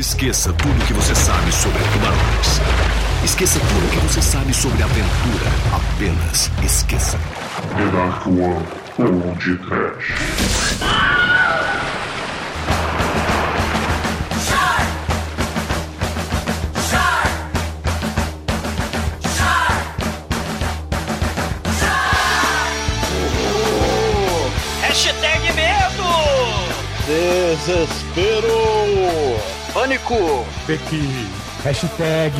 Esqueça tudo o que você sabe sobre tubarões. Esqueça tudo o que você sabe sobre aventura. Apenas esqueça. The Dark One ou de Trash. Hashtag medo! Desespero! Pânico! Pequi. Hashtag.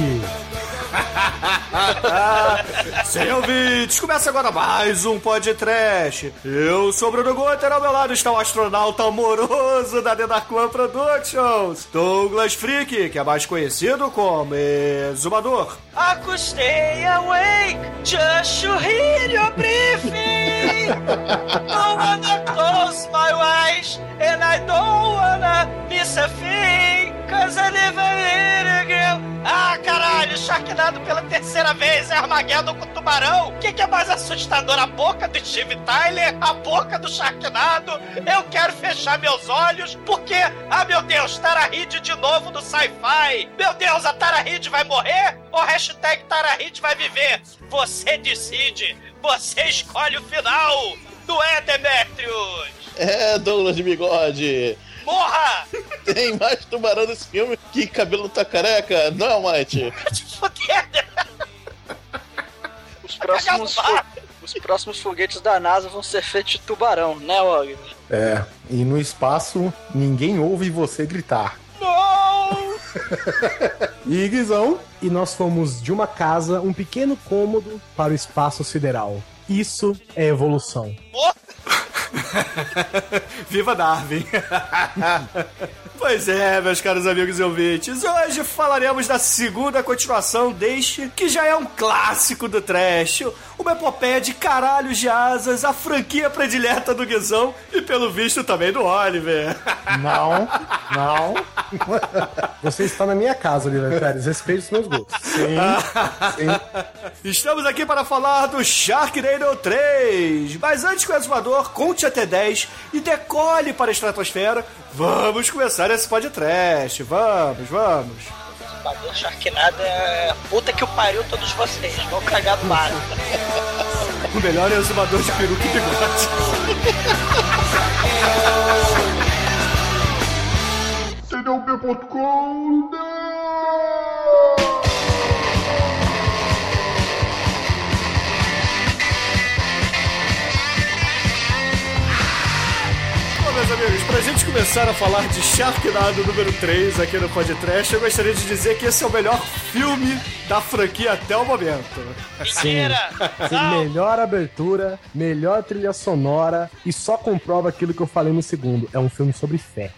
Sem ouvintes, começa agora mais um podcast. Eu sou o Bruno Guter, ao meu lado está o astronauta amoroso da The Dark One Productions, Douglas Freak, que é mais conhecido como Exumador. I could stay awake just to hear your briefing. don't wanna close my eyes and I don't wanna miss a thing. Cause I live girl. Ah, caralho, Sharknado pela terceira vez é Armageddon com tubarão. O que, que é mais assustador? A boca do Steve Tyler? A boca do Sharknado? Eu quero fechar meus olhos porque, ah meu Deus, Tara Reid de novo no sci-fi. Meu Deus, a Tara Reid vai morrer? Ou hashtag Tara Reid vai viver? Você decide. Você escolhe o final. Não é, Demetrius? É, Douglas de Bigode! Morra! Tem mais tubarão nesse filme que cabelo tá careca, não é, Almighty? Te fuder, Os próximos, os próximos foguetes da NASA vão ser feitos de tubarão, né, Og? É. E no espaço, ninguém ouve você gritar. Não! E Guizão, e nós fomos de uma casa, um pequeno cômodo, para o espaço sideral. Isso é evolução. Viva Darwin! pois é, meus caros amigos e ouvintes, hoje falaremos da segunda continuação deste, que já é um clássico do trash, uma epopeia de caralhos de asas, a franquia predileta do Guizão e, pelo visto, também do Oliver. Não, não. Você está na minha casa, Oliver Pérez. Respeite os meus gostos. Sim, sim. Estamos aqui para falar do Sharknado 3. Mas antes que o exumador conte até 10 e decole para a estratosfera, vamos começar esse podcast. Vamos, vamos. Bagulho Sharknado é puta que o pariu todos vocês. Vão cagar no mar. O melhor é o exumador de peruca e bigode. CDUP.com meus amigos, pra gente começar a falar de Sharknado número 3 aqui no Podcast, eu gostaria de dizer que esse é o melhor filme da franquia até o momento. Sim, Não, melhor abertura, melhor trilha sonora e só comprova aquilo que eu falei no segundo. É um filme sobre fé.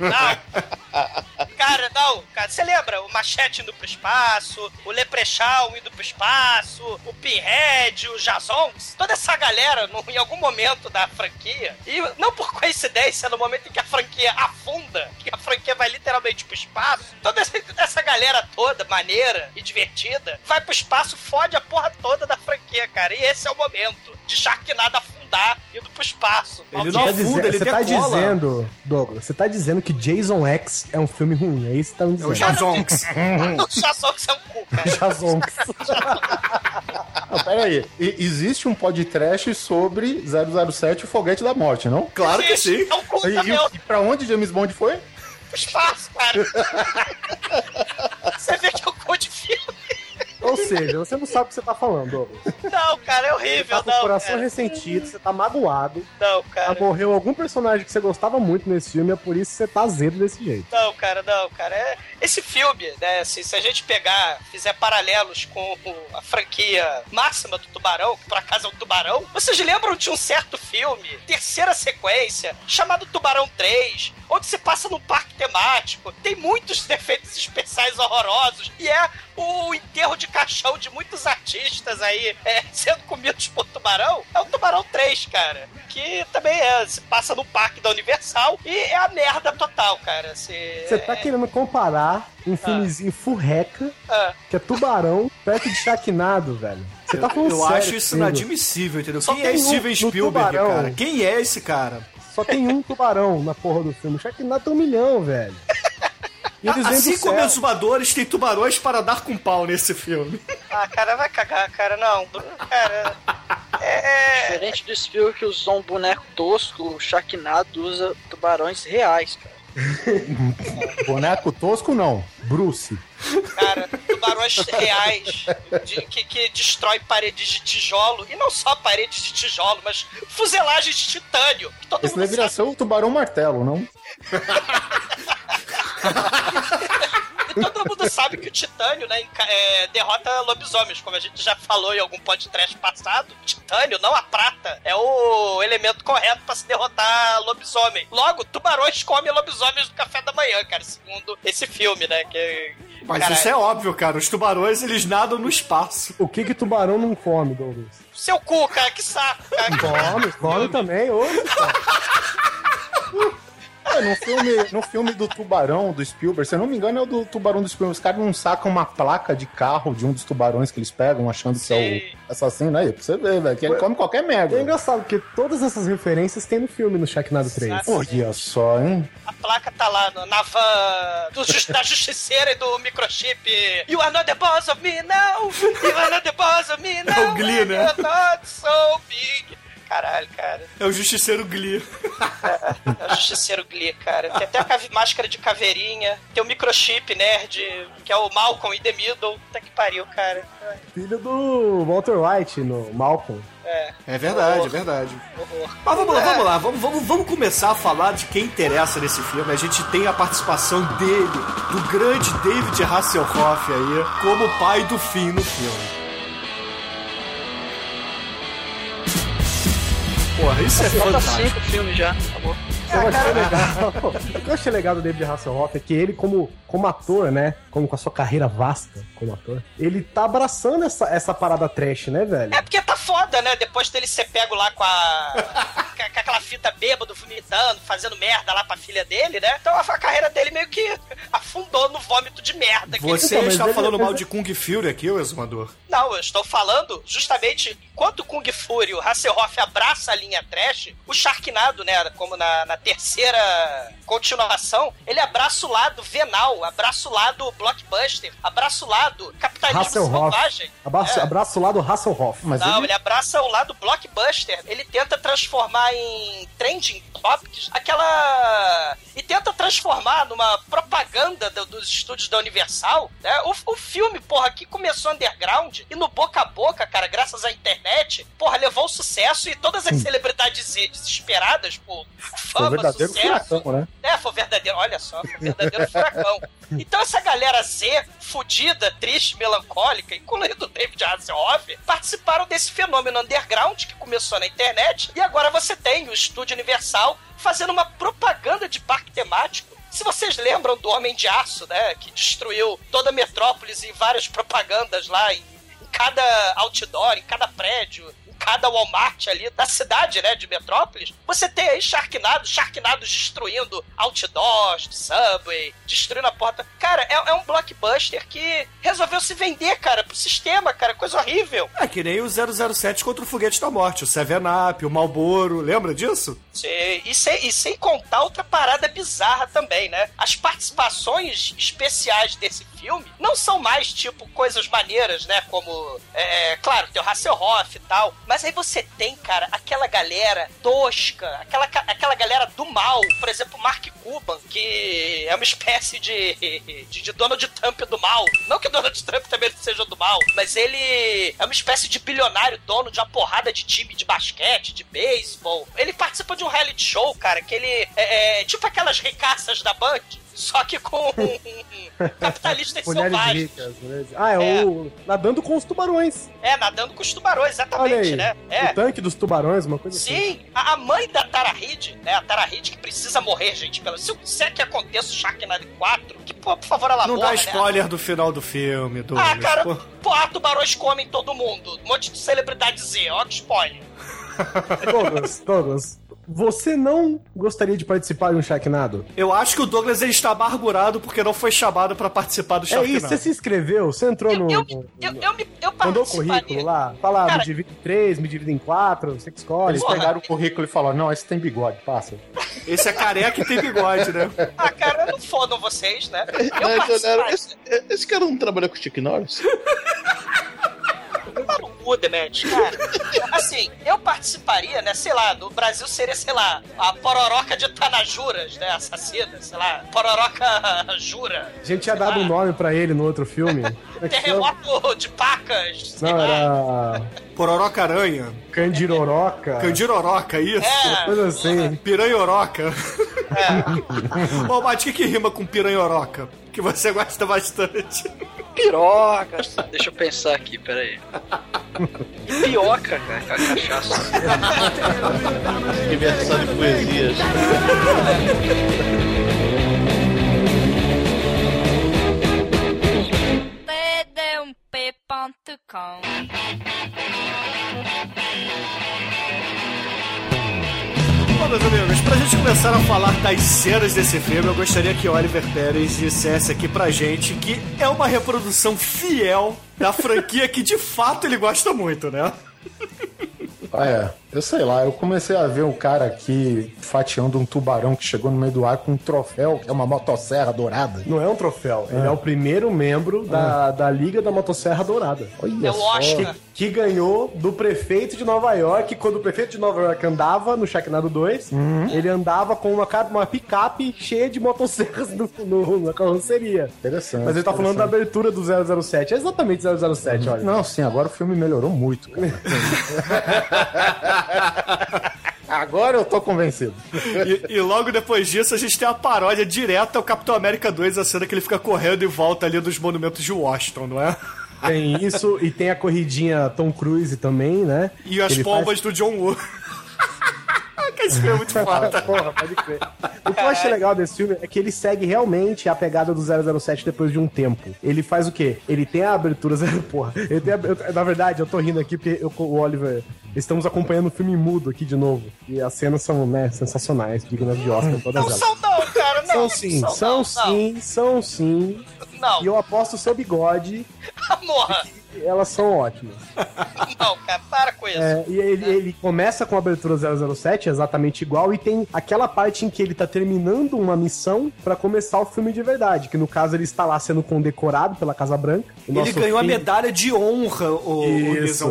não! Cara, não, cara, você lembra? O Machete indo pro espaço, o Leprechaun indo pro espaço, o Pinhead, o Jazonks, toda essa galera, no- em algum momento da franquia, e não por coincidência, no momento em que a franquia afunda, que a franquia vai literalmente pro espaço, toda essa, essa galera toda, maneira e divertida, vai pro espaço, fode a porra toda da franquia, cara. E esse é o momento de Sharknado afundar indo pro espaço. Ele Você não tá afunda, dizen- ele você tá dizendo, Douglas, você tá dizendo que Jason X é um filme ruim. É isso que tá me É o dizendo. Jazonks. O Jazonks é um cu, cara. Jazonks. Não, pera aí. E- existe um podcast sobre 007 o Foguete da Morte, não? Claro que sim. É um cu E, e, e pra onde James Bond foi? pro espaço, cara. Você vê que é um cu de filme. Ou seja, você não sabe o que você tá falando, Douglas. Não, cara, é Você horrível, tá com o coração Cara. ressentido, você tá magoado. Não, cara. Morreu algum personagem que você gostava muito nesse filme, é por isso que você tá azedo desse jeito. Não, cara, não, cara. É... Esse filme, né, assim, se a gente pegar, fizer paralelos com a franquia máxima do Tubarão, que por acaso é o Tubarão, vocês lembram de um certo filme, terceira sequência, chamado Tubarão 3, onde se passa num parque temático, tem muitos defeitos especiais horrorosos, e é o enterro de caixão de muitos artistas aí é, sendo comidos por tubarão, é o Tubarão 3, cara. Que também é, se passa no parque da Universal e é a merda total, cara. Você tá querendo comparar um filmezinho furreca, Ah, que é tubarão, perto de Sharknado, velho. Você tá falando Eu sério acho isso inadmissível, entendeu? Só Quem é tem um Steven Spielberg, Tubarão. cara? Quem é esse cara? Só tem um tubarão na porra do filme. Sharknado tem um milhão, velho. E eles assim como céu. exumadores, tem tubarões para dar com pau nesse filme. Ah, cara, vai cagar, cara. Não, cara. É. é- Diferente do Spielberg que usou um boneco tosco, o Sharknado usa tubarões reais, cara. Boneco tosco, não. Bruce. Cara, tubarões reais de- que, que destrói paredes de tijolo. E não só paredes de tijolo, mas fuzelagens de titânio. Que todo Esse mundo deveria sabe. ser o tubarão martelo, não? E todo mundo sabe que o titânio, né, é, derrota lobisomens, como a gente já falou em algum podcast passado. O titânio, não a prata, é o elemento correto pra se derrotar lobisomem. Logo, tubarões comem lobisomens no café da manhã, cara, segundo esse filme, né? Que, Mas cara, isso é óbvio, cara. Os tubarões, eles nadam no espaço. O que que tubarão não come, Douglas? Seu cu, cara, que saco, cara. Come, come também, hoje, cara. É, no filme, no filme do Tubarão, do Spielberg, se eu não me engano, é o do Tubarão do Spielberg. Os caras não sacam uma placa de carro de um dos tubarões que eles pegam, achando que é o assassino. Aí, pra você ver, velho, que ele come qualquer É merda. engraçado, porque todas essas referências tem no filme, no Sharknado 3. Exato. Olha só, hein? A placa tá lá no- na van do da justiceira e do microchip. You are not the boss of me now! You are not the boss of me now! o Glee, né? You're not so big! Caralho, cara. É o justiceiro Glee. É o justiceiro Glee, cara. Tem até a máscara de caveirinha. Tem o microchip nerd, que é o Malcolm e The Middle. Puta que pariu, cara. Filho do Walter White no Malcolm. É, É verdade, é verdade. horror. Mas vamos lá, vamos lá. Vamos, vamos, vamos começar a falar de quem interessa nesse filme. A gente tem a participação dele, do grande David Hasselhoff aí, como pai do fim no filme. Porra, isso é Falta fantástico. cinco filmes já, acabou. O que eu achei legal, o que eu achei legal do David Hasselhoff é que ele, como, como ator, né? Como com a sua carreira vasta como ator, ele tá abraçando essa, essa parada trash, né, velho? É porque tá foda, né? Depois dele ser pego lá com a. com aquela fita bêbado, vomitando, fazendo merda lá pra filha dele, né? Então a, a carreira dele meio que afundou no vômito de merda. que ele Você Então, mas está ele- falando mal de Kung Fury aqui, ô exumador? Não, eu estou falando justamente enquanto o Kung Fury, o Hasselhoff abraça a linha trash, o Sharknado, né, como na, na terceira continuação, ele abraça o lado venal, abraça o lado blockbuster, abraça o lado capitalismo Hasselhoff. selvagem. Abraço, É. abraço lá do Hasselhoff. Mas Não, ele, ele abraça o lado blockbuster. Ele tenta transformar em trending topics aquela. E tenta transformar numa propaganda do- dos estúdios da Universal. Né? O, o filme, porra, que começou underground e no boca a boca, cara, graças à internet, porra, levou o sucesso e todas as celebridades desesperadas por foi um verdadeiro sucesso. furacão, né? É, foi verdadeiro, olha só, foi verdadeiro furacão. Então essa galera Z, fudida, triste, melancólica, incluindo o David Hasselhoff, participaram desse fenômeno underground que começou na internet e agora você tem o Estúdio Universal fazendo uma propaganda de parque temático. Se vocês lembram do Homem de Aço, né, que destruiu toda a Metrópolis e várias propagandas lá em, em cada outdoor, em cada prédio, em cada Walmart ali da cidade, né, de Metrópolis, você tem aí Sharknado, Sharknados destruindo outdoors, Subway, destruindo a porta. Cara, é, é um blockbuster que resolveu se vender, cara, pro sistema, cara, coisa horrível. É que nem o 007 contra o Foguete da Morte, o Seven Up, o Malboro, lembra disso? Sim, E sem, e sem contar outra parada bizarra também, né? As participações especiais desse filme não são mais, tipo, coisas maneiras, né? Como, é, claro, tem o Hasselhoff e tal. Mas aí você tem, cara, aquela galera tosca, aquela, aquela galera do mal. Por exemplo, Mark Cuban, que é uma espécie de, de, de Donald Trump do mal. Não que Donald Trump também seja do mal, mas ele é uma espécie de bilionário dono de uma porrada de time de basquete, de beisebol. Ele participa de um reality show, cara, que ele é, é tipo aquelas ricaças da Band. Só que com capitalistas Mulheres selvagens. ricas. mulheres- Ah, é, É. o. Nadando com os tubarões. É, nadando com os tubarões, Olha exatamente, aí. né? É. O tanque dos tubarões, uma coisa assim. Sim, a, a mãe da Tara Reid, né? A Tara Reid que precisa morrer, gente. Pelo, se, se é que aconteça o Sharknado 4, que, pô, por favor, ela Não morra, dá né? spoiler do final do filme, Douglas. Ah, cara, Pô, porra, tubarões comem todo mundo. Um monte de celebridade Z, ó que spoiler. Douglas, Douglas, você não gostaria de participar de um Sharknado? Eu acho que o Douglas ele está amargurado porque não foi chamado pra participar do É Sharknado. isso, você se inscreveu, você entrou Eu, no... eu, no- eu, eu, me- eu Mandou o currículo lá? Fala, Cara- me divide em três, me divide em quatro, você que escolhe. Eles Porra. pegaram o currículo e falaram: não, esse tem bigode, passa. Esse é careca e tem bigode, né? Ah, cara, não fodam vocês, né? Eu participaria. esse, esse cara não trabalha com o Chick Norris? Cu, Demet, cara. Assim, eu participaria, né? Sei lá, no Brasil seria, sei lá, a pororoca de Tanajuras, né? Assassina, sei lá, pororoca jura. A gente tinha dado lá, um nome pra ele no outro filme. É? Terremoto de pacas, sei Não, lá. era Pororoca aranha. Candiroroca. Candiroroca, isso. É, Coisa assim. Piranhoroca. é. Ô, Mate, o que, que rima com piranhoroca? Que você gosta bastante. Piroca. Deixa eu pensar aqui, peraí. Pioca, cara, cachaça. Diversão de poesias. td1p.com Bom, meus amigos, pra gente começar a falar das cenas desse filme, eu gostaria que Oliver Pérez dissesse aqui pra gente que é uma reprodução fiel da franquia que de fato ele gosta muito, né? Ah, é. Eu sei lá, eu comecei a ver um cara aqui fatiando um tubarão que chegou no meio do ar com um troféu, que é uma motosserra dourada. Não é um troféu, ele é o primeiro membro da, da Liga da Motosserra Dourada. Olha É o Oscar. Que ganhou do prefeito de Nova York, quando o prefeito de Nova York andava no Sharknado 2, ele andava com uma, uma picape cheia de motosserras no, no- na carroceria. Interessante. Mas ele tá falando da abertura do 007. É exatamente 007, olha. Não, sim, agora o filme melhorou muito, cara. agora eu tô convencido. E, e logo depois disso a gente tem a paródia direta ao Capitão América 2, a cena que ele fica correndo em volta ali dos monumentos de Washington, não é? Tem isso, e tem a corridinha Tom Cruise também, né? E as Ele pombas do John Woo. Que esse filme é muito foda. Porra, pode crer. O que eu achei legal desse filme é que ele segue realmente a pegada do 007 depois de um tempo. Ele faz o quê? Ele tem a abertura porra. Ele tem a- eu- na verdade, eu tô rindo aqui porque eu, o Oliver estamos acompanhando o filme mudo aqui de novo. E as cenas são, né, sensacionais, dignas de Oscar, todas Não elas. são não, cara, não. São sim, não, são não, sim, são sim. Não, E eu aposto o seu bigode, amor. elas são ótimas. Não, cara, para com isso. É, e ele, ele começa com a abertura 007, exatamente igual, e tem aquela parte em que ele tá terminando uma missão pra começar o filme de verdade, que no caso ele está lá sendo condecorado pela Casa Branca. O Ele ganhou a filho- medalha de honra, o,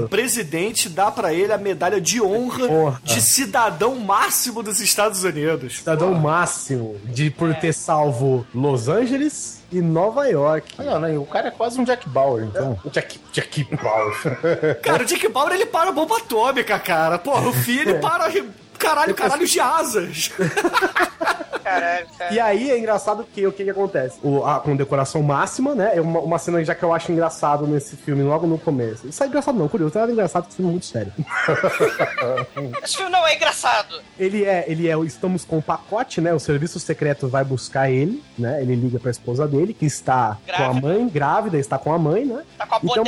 o presidente dá pra ele a medalha de honra Porra. de cidadão máximo dos Estados Unidos. Cidadão máximo de por ter salvo Los Angeles e Nova York. Olha, né, o cara é quase um Jack Bauer, então. Jack, Jack Bauer. Cara, o Dick Bauer ele para a bomba atômica, cara. Porra, o filho ele para. Caralho, caralho de asas. Caralho, cara. E aí é engraçado que o que, que acontece? O, a condecoração máxima, né? É uma, uma cena já que eu acho engraçado nesse filme, logo no começo. Isso é engraçado não, curioso, não é engraçado, porque esse filme é muito sério. Esse filme não é engraçado. Ele é, ele é, o estamos com o pacote, né? O serviço secreto vai buscar ele, né? Ele liga pra esposa dele, que está com a Grávida. mãe, grávida, está com a mãe, né? Tá com a Então-.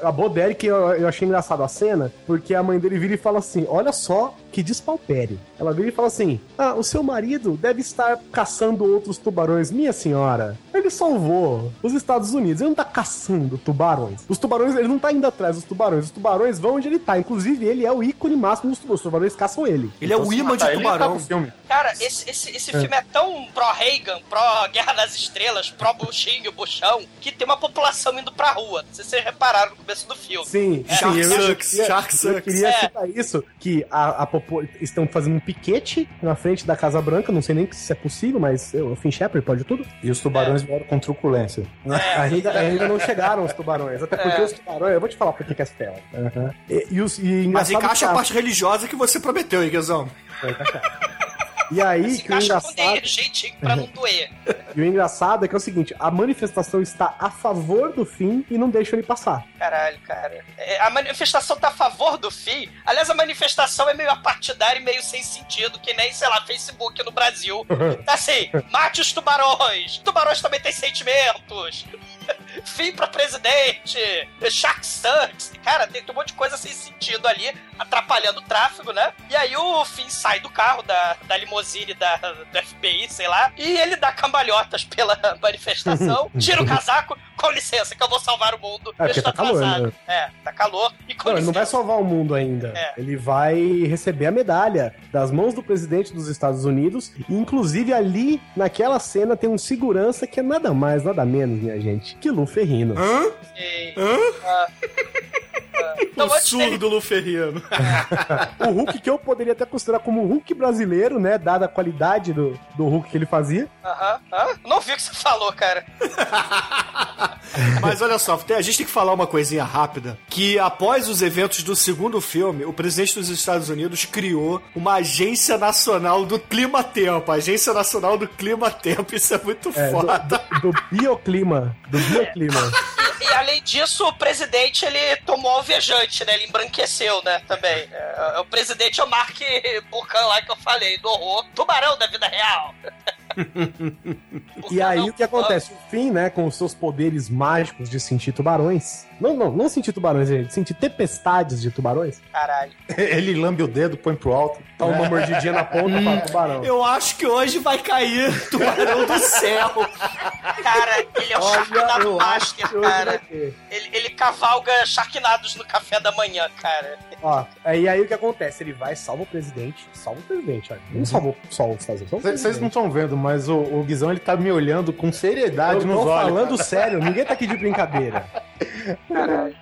A Boderi, que eu, eu achei engraçado a cena, porque a mãe dele vira e fala assim: Olha só que despalpério. Ela vira e fala assim: Ah, o seu marido deve estar caçando outros tubarões. Minha senhora, ele salvou os Estados Unidos. Ele não tá caçando tubarões. Os tubarões, ele não tá indo atrás dos tubarões. Os tubarões vão onde ele tá. Inclusive, ele é o ícone máximo dos tubarões. Os tubarões caçam ele. Ele é o imã de tá tubarão. filme. Cara, esse, esse, esse filme é tão pró-Reagan, pró-Guerra das Estrelas, pró-Buchinho, Buchão, que tem uma população indo pra rua. Não sei se vocês repararam começo do filme. Sim, Shark sim, eu, eu sucks, queria, shark eu sucks. queria É. citar isso, que a, a popo- estão fazendo um piquete na frente da Casa Branca, não sei nem se é possível, mas eu, o Finn Shepard pode tudo. E os tubarões vieram com truculência. Ainda, ainda não chegaram os tubarões, até porque É. os tubarões, eu vou te falar por que é stella. E, e, os, e Mas encaixa a que parte religiosa que você prometeu, hein, Guizão? E aí, Se que o com engraçado, jeitinho pra não doer. e o engraçado é que é o seguinte, a manifestação está a favor do fim e não deixa ele passar. Caralho, cara. É, a manifestação tá a favor do fim. Aliás, a manifestação é meio apartidária e meio sem sentido, que nem, sei lá, Facebook no Brasil. Tá assim, mate os tubarões. Tubarões também têm sentimentos. fim pra presidente, Shark Sucks. Cara, tem um monte de coisa sem sentido ali, atrapalhando o tráfego, né? E aí o Finn sai do carro, da, da limusine da, do FBI, sei lá, e ele dá cambalhotas pela manifestação, tira o casaco, com licença, que eu vou salvar o mundo. É, porque tá calor, né? É, tá calor. E com Não, ele não vai salvar o mundo ainda. É. Ele vai receber a medalha das mãos do presidente dos Estados Unidos. E, inclusive, ali, naquela cena, tem um segurança que é nada mais, nada menos, minha gente, que Lu Ferrino. Hã? E- Hã? ah, o surdo Luferriano. O Hulk que eu poderia até considerar como o Hulk brasileiro, né? Dada a qualidade do, do Hulk que ele fazia. Aham, aham. Não vi o que você falou, cara. Mas olha só, a gente tem que falar uma coisinha rápida. Que após os eventos do segundo filme, o presidente dos Estados Unidos criou uma agência nacional do clima-tempo. Agência Nacional do Clima-Tempo. Isso é muito É, do, foda. do- do bioclima. Do bioclima. E, além disso, o presidente ele tomou alvejante, né? Ele embranqueceu, né? Também. É, o presidente é o Mark Buchan lá que eu falei, do horror. Tubarão da vida real. E aí o que acontece? O Finn, né, com os seus poderes mágicos de sentir tubarões. Não, não, não sentir tubarões, gente. Sentir tempestades de tubarões. Caralho. Ele lambe o dedo, põe pro alto. Dá uma mordidinha na ponta e fala tubarão. Eu acho que hoje vai cair tubarão do céu. Cara, ele é o Sharknado eu acho Master, cara. Ele, ele cavalga Sharknados no café da manhã, cara. Ó, aí, aí o que acontece? Ele vai, salva o presidente. Salva o presidente, olha. Não salvou só o Vocês vocês não estão vendo, mas o, o Guizão ele tá me olhando com seriedade Eu nos tô olhos. falando sério, ninguém tá aqui de brincadeira.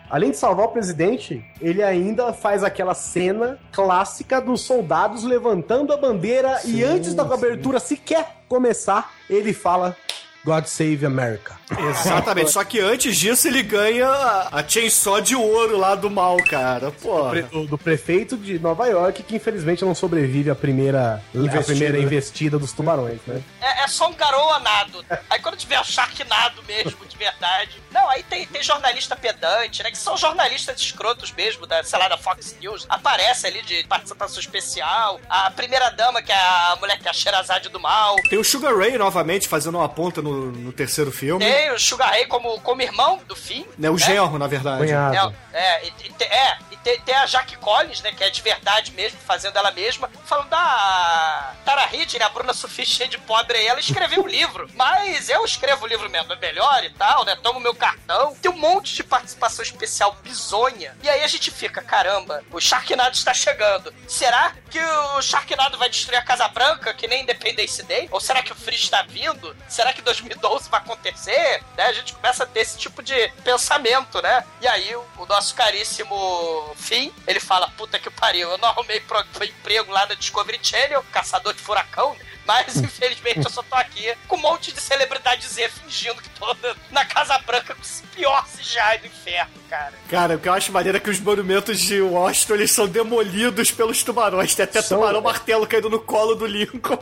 Além de salvar o presidente, ele ainda faz aquela cena clássica dos soldados levantando a bandeira e antes da abertura sequer começar, ele fala God Save America. Exatamente, só que antes disso ele ganha a chainsaw de ouro lá do mal, cara. Pô. Pre- do, do prefeito de Nova York, que infelizmente não sobrevive à primeira Investida. primeira investida dos tubarões, né? É, é só um garoa nado. Aí quando tiver o Sharknado mesmo, de verdade. Não, aí tem, tem jornalista pedante, né? Que são jornalistas escrotos mesmo, da, sei lá, da Fox News. Aparece ali de participação especial. A primeira dama, que é a mulher que é a Sherazade do mal. Tem o Sugar Ray novamente fazendo uma ponta no, no terceiro filme. Tem o Sugar Ray como, como irmão do fim. Né, o genro, na verdade. Cunhado. É, é, e, te- é, e te- tem a Jaque Collins, né, que é de verdade mesmo, fazendo ela mesma, falando da Tara Reid, né, a Bruna Sofia cheia de pobre aí, ela escreveu o livro, mas eu escrevo o livro mesmo, é melhor e tal, né, tomo meu cartão, tem um monte de participação especial bizonha, e aí a gente fica, caramba, o Sharknado está chegando, será que o Sharknado vai destruir a Casa Branca, que nem Independence Day? Ou será que o Free está vindo? Será que 2012 vai acontecer? Né, a gente começa a ter esse tipo de pensamento, né? E aí o, o nosso caríssimo Finn, ele fala, puta que pariu, eu não arrumei pro, pro emprego lá na Discovery Channel, caçador de furacão, mas infelizmente eu só tô aqui com um monte de celebridade Z fingindo que tô na Casa Branca com esse pior CGI do inferno, cara. Cara, o que eu acho maneiro é que os monumentos de Washington eles são demolidos pelos tubarões. Tem até São- tubarão martelo caindo no colo do Lincoln.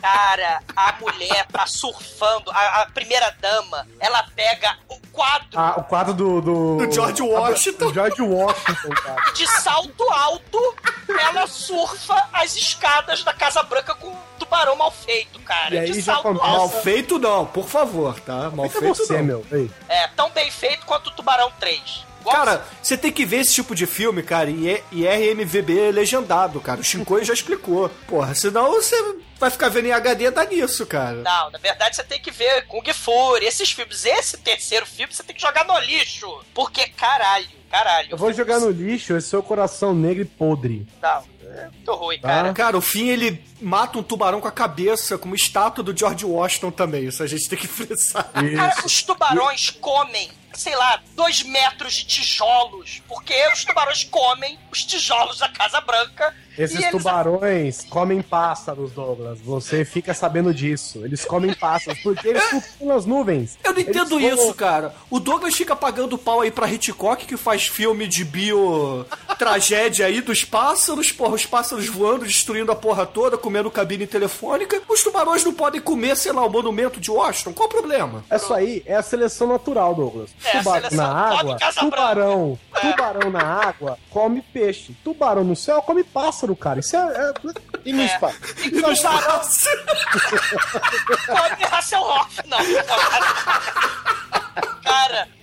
Cara, a mulher tá surfando, a, a primeira dama, ela pega o quadro Ah, o quadro do. Do, Do George Washington. Do George Washington, cara. de salto alto, ela surfa as escadas da Casa Branca com um tubarão mal feito, cara. E aí de já salto começa- Mal alto. feito não, por favor, tá? Mal Fica feito você, não. meu. Ei. É, tão bem feito quanto o Tubarão 3. Igual Cara, você tem que ver esse tipo de filme, cara, e, é- e RMVB legendado, cara. O Shinkoi já explicou. Porra, senão você vai ficar vendo em HD dá nisso, cara. Não, na verdade você tem que ver Kung Fury, esses filmes. Esse terceiro filme você tem que jogar no lixo. Porque, caralho, caralho. Eu vou jogar no lixo esse seu coração negro e podre. Não, é muito ruim, Tá. cara. Cara, o fim ele mata um tubarão com a cabeça, como estátua do George Washington também. Isso a gente tem que frisar. Cara, os tubarões comem, sei lá, dois metros de tijolos. Porque os tubarões comem os tijolos da Casa Branca. E Esses eles tubarões comem pássaros, Douglas. Você fica sabendo disso. Eles comem pássaros porque eles flutuam nas nuvens. Eu não entendo Eles isso, cara. O Douglas fica pagando pau aí pra Hitchcock, que faz filme de bio tragédia aí dos pássaros, porra, os pássaros voando, destruindo a porra toda, comendo cabine telefônica. Os tubarões não podem comer, sei lá, o monumento de Washington. Qual o problema? Isso aí é a seleção natural, Douglas. É, a Tubarão seleção na água, tubarão, tubarão na água come peixe. Tubarão no céu come pássaro, cara. Isso é, é- E no espaço? E tubarão come Hasselhoff, não.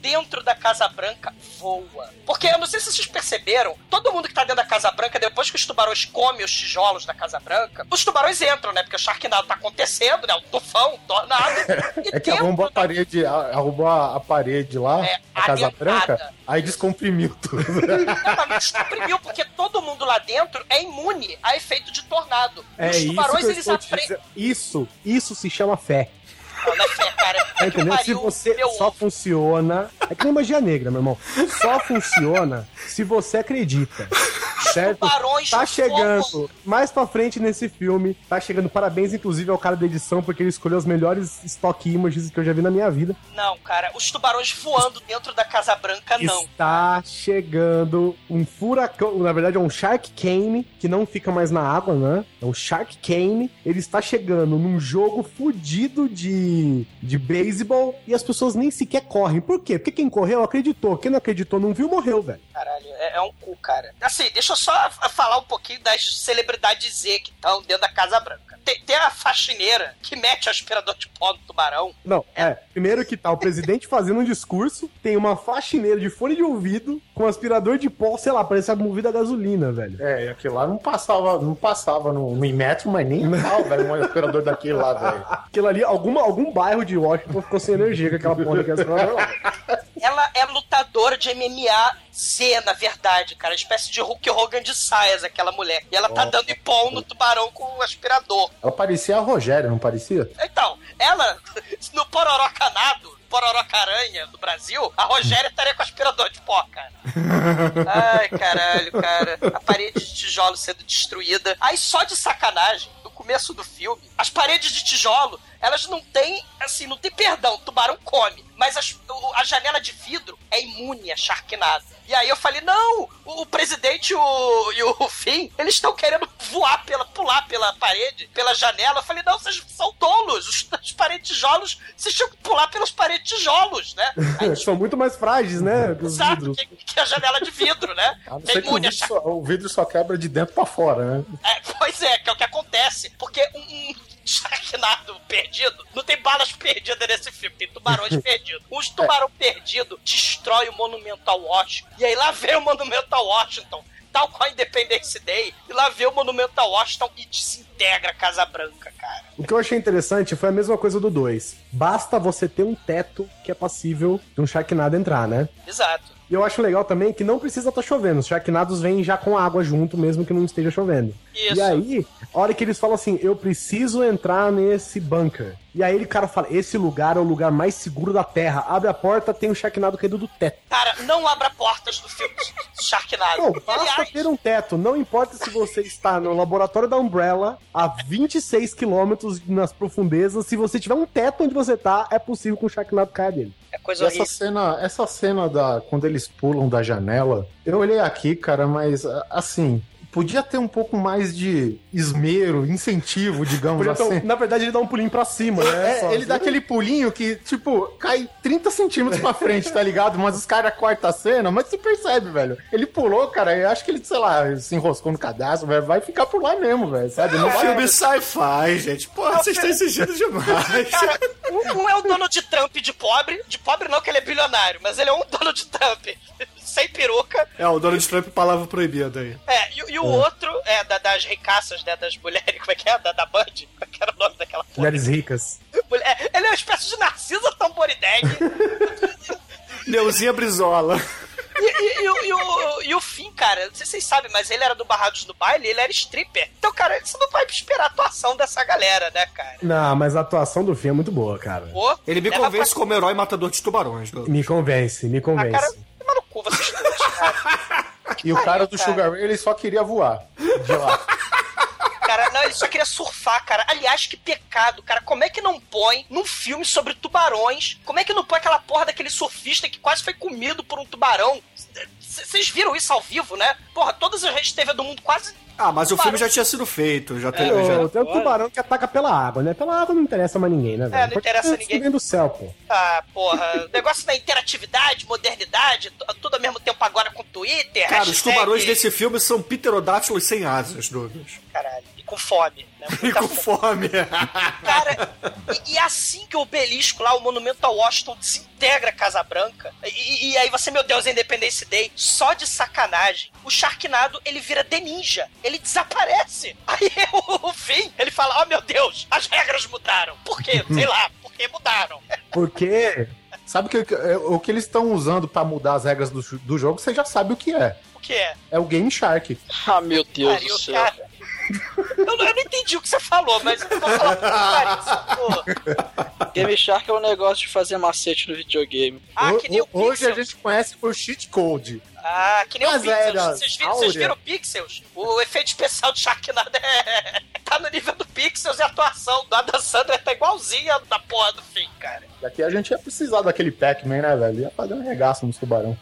dentro da Casa Branca voa. Porque eu não sei se vocês perceberam, todo mundo que tá dentro da Casa Branca, depois que os tubarões comem os tijolos da Casa Branca, os tubarões entram, né? Porque o Sharknado tá acontecendo, né? O tufão, o tornado. É que dentro arrombou a da- parede, a- arrombou a parede lá, É, a Casa. Branca, aí descomprimiu tudo. Exatamente, descomprimiu, porque todo mundo lá dentro é imune a efeito de tornado. É os isso tubarões, eu eles aprendem. Isso, isso se chama fé. Não, é fé, cara. Tá entendendo? Se você meu só funciona. É que nem magia negra, meu irmão. Só funciona se você acredita. Certo? tubarões Tá chegando mais pra frente nesse filme. Tá chegando. Parabéns, inclusive, ao cara da edição, porque ele escolheu os melhores stock images que eu já vi na minha vida. Não, cara, os tubarões voando dentro da Casa Branca, não. Está chegando um furacão. Na verdade, é um Shark Cane, que não fica mais na água, né? É um Shark Cane. Ele está chegando num jogo fudido de, de beisebol e as pessoas nem sequer correm. Por quê? Porque quem correu acreditou. Quem não acreditou, não viu, morreu, velho. Caralho, é, é um cu, cara. Assim, deixa eu só falar um pouquinho das celebridades Z que estão dentro da Casa Branca. Tem, tem a faxineira que mete o aspirador de pó no tubarão. Não, é. Primeiro que tá o presidente fazendo um discurso, tem uma faxineira de fone de ouvido com aspirador de pó, sei lá, parece movida a gasolina, velho. É, e aquilo lá não passava, não passava no, no metro, mas nem tal, velho, um operador daquele lá, velho. Aquilo ali, alguma, algum bairro de Washington ficou sem energia com aquela porra daquele aspirador lá. Ela é lutadora de MMA Z, na verdade, cara. Espécie de Hulk Hogan de saias, aquela mulher. E ela tá dando ipom no tubarão com o aspirador. Ela parecia a Rogério, não parecia? Então, ela, no Pororocanado, Pororocaranha do Brasil, a Rogéria estaria com aspirador de pó, cara. Ai, caralho, cara. A parede de tijolo sendo destruída. Aí, só de sacanagem, no começo do filme, as paredes de tijolo, elas não têm, assim, não tem perdão. O tubarão come. Mas as- o- a janela de vidro é imune a Sharknado. E aí eu falei, não, o, o presidente e o, e o Finn, eles estão querendo voar, pela, pular pela parede, pela janela. Eu falei, não, vocês são tolos. Os, os paredes tijolos, vocês tinham que pular pelos paredes tijolos, né? Aí, São muito mais frágeis, né? Que os Exato, vidros. que, que a janela de vidro, né? A não É o imune a vidro, só, o vidro só quebra de dentro pra fora, né? É, pois é, que é o que acontece. Porque um, um Sharknado perdido, não tem balas perdidas nesse filme, tem tubarões perdidos. Os tubarão perdido destrói o Monumental Washington. E aí lá vem o Monumental Washington, tal qual a Independence Day, e lá vem o Monumental Washington e desintegra a Casa Branca, cara. O que eu achei interessante foi a mesma coisa do 2. Basta você ter um teto que é passível de um Sharknado entrar, né? Exato. E eu acho legal também que não precisa estar chovendo. Os Sharknados vêm já com água junto, mesmo que não esteja chovendo. Isso. E aí, a hora que eles falam assim, eu preciso entrar nesse bunker. E aí o cara fala, esse lugar é o lugar mais seguro da Terra. Abre a porta, tem um Sharknado caído do teto. Cara, não abra portas do filme Sharknado. Não, basta Aliás, ter um teto. Não importa se você está no laboratório da Umbrella, a 26 quilômetros nas profundezas. Se você tiver um teto onde você tá, é possível que um Sharknado caia dele. é E coisa essa horrível. cena, essa cena da quando eles pulam da janela, eu olhei aqui, cara, mas assim, podia ter um pouco mais de esmero, incentivo, digamos Podia ter um- assim. na verdade, ele dá um pulinho pra cima, né? É, Só- ele dá aquele pulinho que, tipo, cai 30 centímetros pra frente, tá ligado? Mas os caras cortam a cena, mas você percebe, velho. Ele pulou, cara, eu acho que ele, sei lá, se enroscou no cadastro, velho, vai ficar por lá mesmo, velho, sabe? Não É um vai... filme sci-fi, gente. Porra, vocês estão exigindo demais. Cara, um, um é o Donald Trump de pobre, de pobre não que ele é bilionário, mas ele é um Donald Trump sem peruca. É, o Donald Trump, palavra proibida aí. É, e, e o outro é da- das ricaças, né, das mulheres, como é que é? Da, da Band? Qual que era o nome daquela porra? Mulheres ricas. Mulher- Ele é uma espécie de Narcisa Tamborideg. Neuzinha Brizola. E, e- e o- e o, e o Finn, cara, não sei se vocês sabem, mas ele era do Barrados do Baile, ele era stripper. Então, cara, você não vai esperar a atuação dessa galera, né, cara? Não, mas a atuação do filme é muito boa, cara. Pô, Ele me convence pra- como herói matador de tubarões. Douglas. Me convence, me Ah, convence. cara, E o cara do. Sugar Ray, ele só queria voar de lá. Cara, não, ele só queria surfar, cara. Aliás, que pecado, cara. Como é que não põe num filme sobre tubarões? Como é que não põe aquela porra daquele surfista que quase foi comido por um tubarão? Vocês viram isso ao vivo, né? Porra, todas as redes TV do mundo quase. Ah, mas o Tubarão. filme já tinha sido feito. Já teve. Ô, já... tem um tubarão que ataca pela água, né? Pela água não interessa mais ninguém, né, velho? não interessa ninguém. Vem do céu, pô. Ah, porra. Negócio da interatividade, modernidade, tudo ao mesmo tempo agora com Twitter. Cara, os hashtag- tubarões desse filme são pterodátilos sem asas, Douglas. Caralho. Com fome. Né? E com fome. Cara, e, e assim que o obelisco lá, o monumento a Washington, desintegra a Casa Branca. E, e aí você, meu Deus, Independence Day, só de sacanagem, o Sharknado, ele vira The Ninja. Ele desaparece. Aí o, o fim, ele fala, oh meu Deus, as regras mudaram. Por quê? Sei lá, porque mudaram. Porque Sabe o que, é, o que eles estão usando pra mudar as regras do, do jogo, você já sabe o que é. O que é? É o Game Shark. Ah, meu Deus Pariu, do céu. cara. Eu não, eu não entendi o que você falou, mas eu vou falar pra pô. Game Shark é um negócio de fazer macete no videogame. Ah, que nem o Ho- Hoje a Pixels. gente conhece por cheat code. Ah, que nem Mas o Pixels. era Vocês viram, vocês viram o Pixels? O efeito especial de Sharknado é... tá no nível do Pixels e a atuação do Adam Sandler tá igualzinha da porra do fim, cara. E aqui a gente ia precisar daquele Pac-Man, né, velho? Ia fazer um regaço nos tubarão.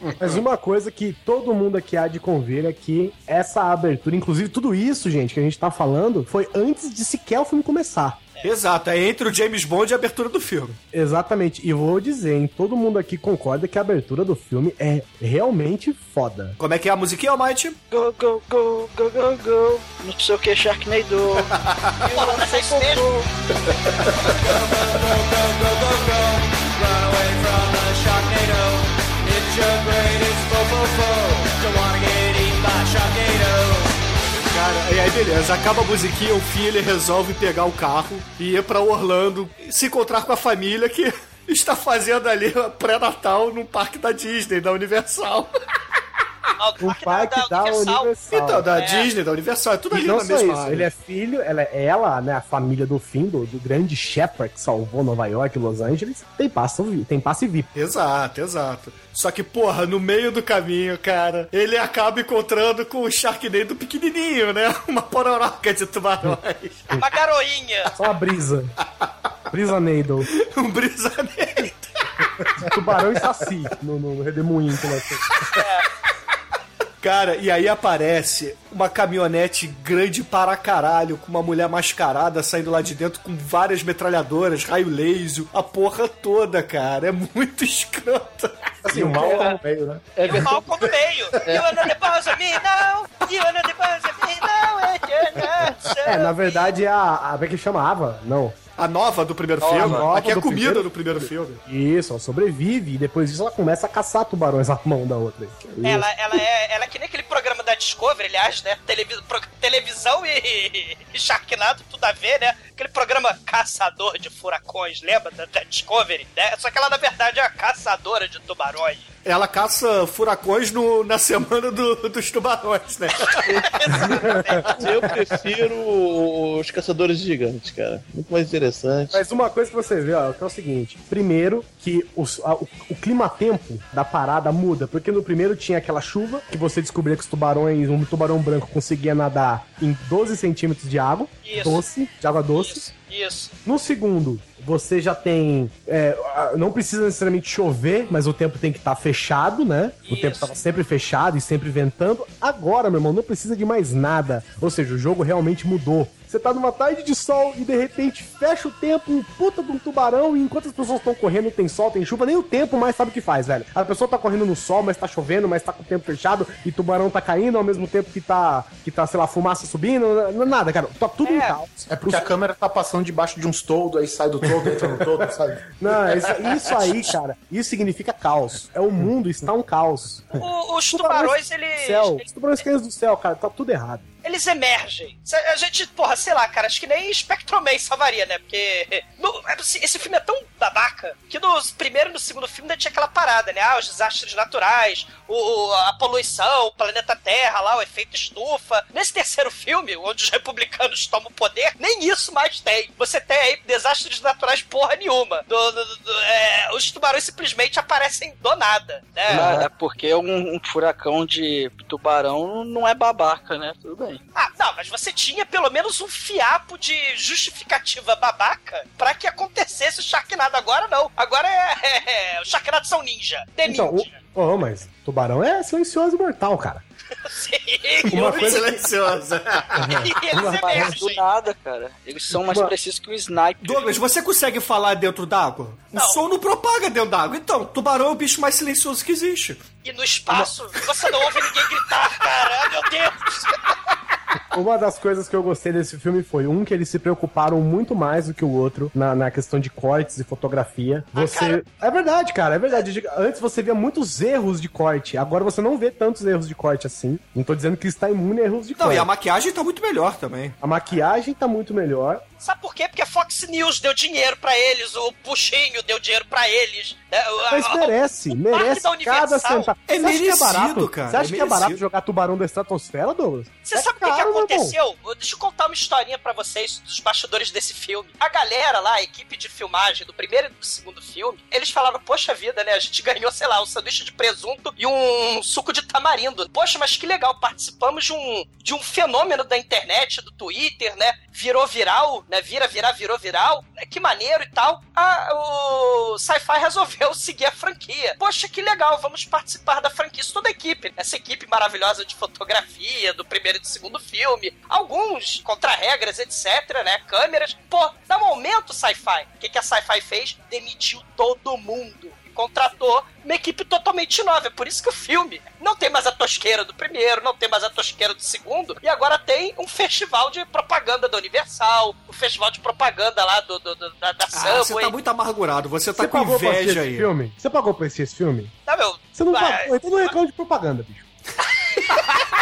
Mas uma coisa que todo mundo aqui há de convir é que essa abertura, inclusive tudo isso, gente, que a gente tá falando, foi antes de sequer o filme começar. Exato, é entre o James Bond e a abertura do filme. Exatamente. E vou dizer, hein, todo mundo aqui concorda que a abertura do filme é realmente foda. Como é que é a musiquinha, Almighty? Go, go, go, go, go, go. Não sei o que, Sharknado. Porra, mas é isso mesmo. Cara, e aí beleza, acaba a musiquinha, o fim ele resolve pegar o carro e ir pra Orlando se encontrar com a família que está fazendo ali pré-natal no parque da Disney, da Universal. O parque da Universal. Então, da É. Disney, da Universal, é tudo E ali não na só mesma isso, área. ele é filho, ela, é ela, né, a família do fim, do, do grande Shepard que salvou Nova York e Los Angeles, tem passe, tem passe VIP. Exato, exato. Só que, porra, no meio do caminho, cara, ele acaba encontrando com o Sharknado pequenininho, né? Uma pororoca de tubarões. Uma garoinha. Só uma brisa. brisa Needle. um brisaneiro. Tubarão e saci no, no redemoinho. que nós temos. Cara, e aí aparece uma caminhonete grande para caralho, com uma mulher mascarada saindo lá de dentro com várias metralhadoras, raio laser, a porra toda, cara. É muito escroto. Assim, o mal tá no meio, né? É E o mal como meio. You wanna depose on me now? You wanna depose on me now? You're not É, na verdade, a, a. Como é que chama? Ava? Não. A nova do primeiro Nova. filme. Nova Aqui é a comida primeiro- do primeiro filme. Isso, ela sobrevive e depois disso ela começa a caçar tubarões na mão da outra. Ela, ela, é, ela é que nem aquele programa da Discovery, aliás, né? Televi pro- televisão e, e Sharknado, tudo a ver, né? Aquele programa Caçador de Furacões, lembra da, da Discovery? Né? Só que ela, na verdade, é a caçadora de tubarões. Ela caça furacões no- na semana do- dos tubarões, né? Eu prefiro os caçadores gigantes, cara. Muito mais interessante. Mas uma coisa que você vê, ó, que é o seguinte: primeiro, que os- a- o, o clima-tempo da parada muda, porque no primeiro tinha aquela chuva, que você descobria que os tubarões, um tubarão branco conseguia nadar em 12 centímetros de água, Isso. doce, de água doce. Isso, isso. No segundo, você já tem. é, não precisa necessariamente chover, mas o tempo tem que estar fechado, né? O Isso. tempo estava sempre fechado e sempre ventando. Agora, meu irmão, não precisa de mais nada. Ou seja, o jogo realmente mudou. Você tá numa tarde de sol e de repente fecha o tempo, um puta de um tubarão, e enquanto as pessoas estão correndo, tem sol, tem chuva, nem o tempo mais sabe o que faz, velho. A pessoa tá correndo no sol, mas tá chovendo, mas tá com o tempo fechado, e tubarão tá caindo ao mesmo tempo que tá, que tá sei lá, fumaça subindo, nada, cara. Tá tudo em É. caos. É porque a câmera tá passando debaixo de uns toldos, aí sai do toldo, entra no toldo, sabe? Não, isso, isso aí, cara, isso significa caos. É o mundo está um caos. O- os tubarões, eles, Céu, eles, os tubarões caem do céu, cara, tá tudo errado. Eles emergem. A gente, porra, sei lá, cara, acho que nem Spectrum Man salvaria, né? Porque no- é, esse filme é tão babaca que no primeiro e no segundo filme ainda tinha aquela parada, né? Ah, os desastres naturais, o, a poluição, o planeta Terra lá, o efeito estufa. Nesse terceiro filme, onde os republicanos tomam o poder, nem isso mais tem. Você tem aí desastres naturais porra nenhuma. Do- do- do- é, os tubarões simplesmente aparecem do nada, né? É porque um, um furacão de tubarão não é babaca, né? Tudo bem. Ah, não, mas você tinha pelo menos um fiapo de justificativa babaca pra que acontecesse o Sharknado. Agora não. Agora é. é, os Sharknados são ninja. The Então, ninja. o, oh, mas tubarão é silencioso e mortal, cara. Sim. Uma coisa que- silenciosa. E eles Mas do nada, cara. Eles são mais Uma- precisos que o sniper. Douglas, você consegue falar dentro d'água? O som não propaga dentro d'água. Então, tubarão é o bicho mais silencioso que existe. E no espaço, você não ouve ninguém gritar, cara. Ah, meu Deus. Uma das coisas que eu gostei desse filme foi, um, que eles se preocuparam muito mais do que o outro na, na questão de cortes e fotografia. Você. é verdade, cara, é verdade. Antes você via muitos erros de corte, agora você não vê tantos erros de corte assim. Não tô dizendo que está imune a erros de Não, corte. e a maquiagem tá muito melhor também. A maquiagem tá muito melhor. Sabe por quê? Porque a Fox News deu dinheiro pra eles, o Puxinho deu dinheiro pra eles. O- Mas merece, o merece cada centavo. É Você acha que merecido, barato? cara, Você acha é que é barato jogar tubarão da estratosfera, Douglas? Você É sabe o que, que aconteceu? Deixa eu contar uma historinha pra vocês dos bastidores desse filme. A galera lá, a equipe de filmagem do primeiro e do segundo filme, eles falaram: Poxa vida, né? A gente ganhou, sei lá, um sanduíche de presunto e um suco de tamarindo. Poxa, mas que legal, participamos de um, de um fenômeno da internet, do Twitter, né? Virou viral, né? Vira, virar, virou viral. né? Que maneiro e tal. Ah, o Sci-Fi resolveu seguir a franquia. Poxa, que legal, vamos participar da franquia. Isso toda a equipe. Essa equipe maravilhosa de fotografia do primeiro e do segundo filme. Alguns contra-regras, etc, né? Câmeras. Pô, dá um aumento, Sci-Fi. O que, que a Sci-Fi fez? Demitiu todo mundo. Contratou uma equipe totalmente nova. É por isso que o filme não tem mais a tosqueira do primeiro, não tem mais a tosqueira do segundo, e agora tem um festival de propaganda da Universal, o festival de propaganda lá do, do- do- da, da Ah, você tá muito amargurado, você tá Você com pagou pra assistir inveja esse aí. filme? Você pagou pra assistir esse filme? Não, meu, Você não Ah, pagou, então não reclama de propaganda, bicho.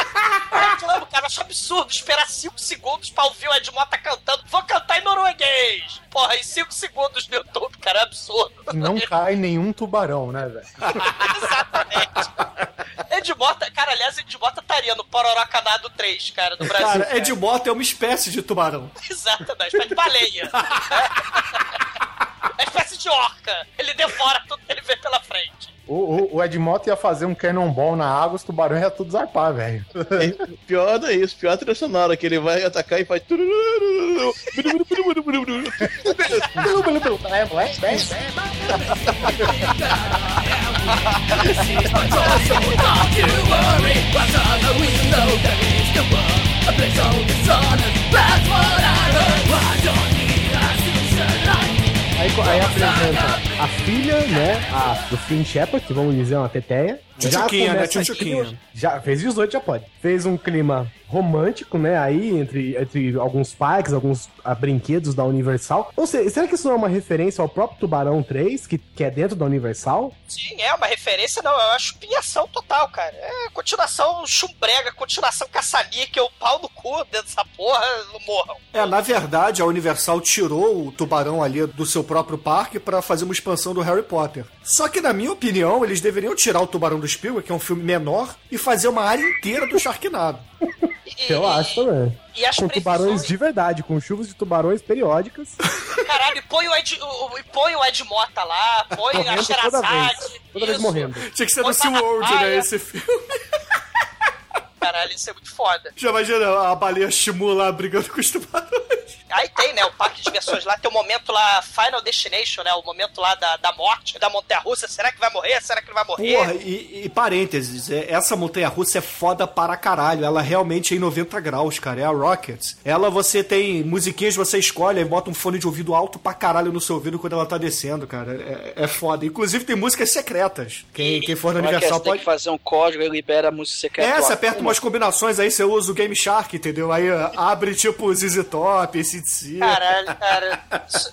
Eu reclamo, cara, acho absurdo esperar 5 segundos pra ouvir o Ed Mota cantando. Vou cantar em norueguês! Porra, em 5 segundos no YouTube, cara, é absurdo. Não cai nenhum tubarão, né, velho? Exatamente. Ed Mota, cara, aliás, Ed Mota estaria no Pororocanado 3, cara, do Brasil. Cara, Ed Mota é uma espécie de tubarão. Exato, não, espécie de baleia. É espécie de orca. Ele devora tudo que ele vê pela frente. O, o, o Ed Mota ia fazer um cannonball na água, os tubarões iam tudo zarpar, velho. Pior não é isso, pior é a trilha sonora, que ele vai atacar e faz. turururu. Aí, aí apresenta a filha, né? A, do Finn Shepard, que vamos dizer, uma teteia. Tchutchuquinha, né? Tchutchuquinha. Já fez 18, já pode. Fez um clima romântico, né? Aí, entre, entre alguns parques, alguns ah, brinquedos da Universal. Ou seja, será que isso não é uma referência ao próprio Tubarão 3, que, que é dentro da Universal? Sim, é uma referência, não, é uma chupinhação total, cara. É continuação chumbrega, continuação caça-níquel, pau no cu dentro dessa porra, não morram. É, na verdade, a Universal tirou o tubarão ali do seu próprio parque pra fazer uma expansão do Harry Potter. Só que, na minha opinião, eles deveriam tirar o Tubarão do Spielberg, que é um filme menor, e fazer uma área inteira do Sharknado. E, Eu acho também. E as Com tubarões previsões- de verdade, com chuvas de tubarões periódicas. Caralho, e põe o Ed, o, e põe o Ed Mota lá, põe a Morrendo toda vez. Toda vez morrendo. Tinha que ser Põe no SeaWorld, né, esse filme. Caralho, isso é muito foda. Já imagina a baleia Shimu lá brigando com os tubarões. Aí tem, né, o parque de diversões lá, tem o momento lá, Final Destination, né, o momento lá da, da morte, da montanha-russa. Será que vai morrer? Será que não vai morrer? Porra, e, e parênteses, é- essa montanha russa é foda para caralho. Ela realmente é em 90 graus, cara. É a Rockets. Ela você tem musiquinhas, você escolhe e bota um fone de ouvido alto pra caralho no seu ouvido quando ela tá descendo, cara. É, é foda. Inclusive tem músicas secretas. Quem, quem for é? Universal Você tem pode. que fazer um código e libera a música secreta. É, você aperta Akuma. Umas combinações aí, você usa o Game Shark, entendeu? Aí uh, abre tipo ZZ Top, ACDC. Caralho, cara. Isso-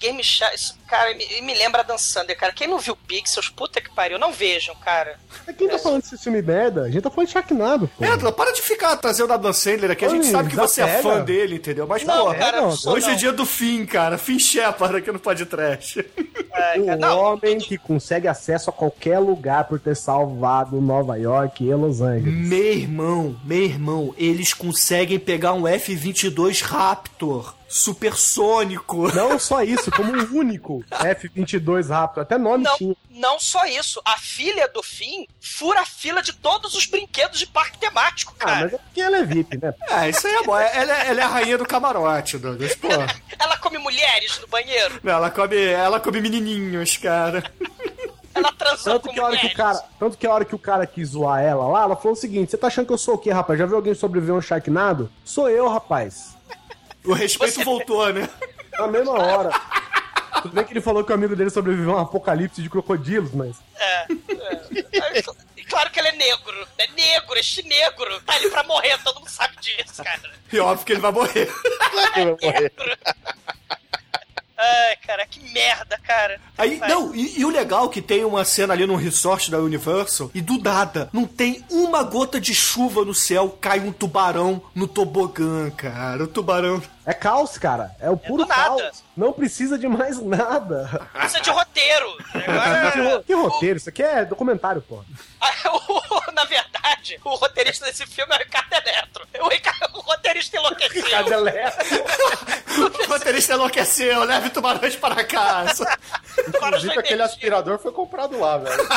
Game Shark, isso, cara, me, me lembra Dan Sander, cara. Quem não viu Pixels, puta que pariu, não vejam, cara. Mas Quem tá falando desse filme merda? A gente tá falando de Sharknado, pô. É, Edla, para de ficar trazendo a Dan Sandler aqui. A gente Ai, sabe que você é desapega. fã dele, entendeu? Mas, Não, pô, cara, não, hoje é não. dia do fim, cara. Fim Shepard aqui no Podcast. É, O não, homem que consegue acesso a qualquer lugar por ter salvado Nova York e Los Angeles. Meu irmão, meu irmão, eles conseguem pegar um F-22 Raptor supersônico. Não só isso, como um único F-22 rápido. Até nome Não, tinha. não só isso. A filha do Finn fura a fila de todos os brinquedos de parque temático, Ah, cara. mas é porque ela é VIP, né? É, isso aí é bom. Ela, é- ela é a rainha do camarote, Douglas. Pô, Ela come mulheres no banheiro. ela come, ela come menininhos, cara. Ela transou Tanto com que, a hora que, o cara, tanto que a hora que o cara quis zoar ela lá, ela falou o seguinte: você tá achando que eu sou o quê, rapaz? Já viu alguém sobreviver a um Sharknado? Sou eu, rapaz. O respeito Você- voltou, né? Na mesma hora. Tudo bem que ele falou que o amigo dele sobreviveu a um apocalipse de crocodilos, mas. É, é. claro que ele é negro. É negro, este negro. Tá ali pra morrer, todo mundo sabe disso, cara. E óbvio que ele vai morrer. Negro. Ai, cara, que merda, cara. Aí, Vai. não, e, e o legal é que tem uma cena ali num resort da Universal e do nada, não tem uma gota de chuva no céu, cai um tubarão no tobogã, cara. O tubarão. É caos, cara. É o puro do nada. caos. Não precisa de mais nada. Isso é de roteiro. Agora, Que roteiro? Isso aqui é documentário, pô. na verdade, o roteirista desse filme é o Ricardo Eletro. O, Ricardo, o roteirista enlouqueceu. O roteirista enlouqueceu, leve tubarões para casa. Inclusive, aquele aspirador foi comprado lá, velho.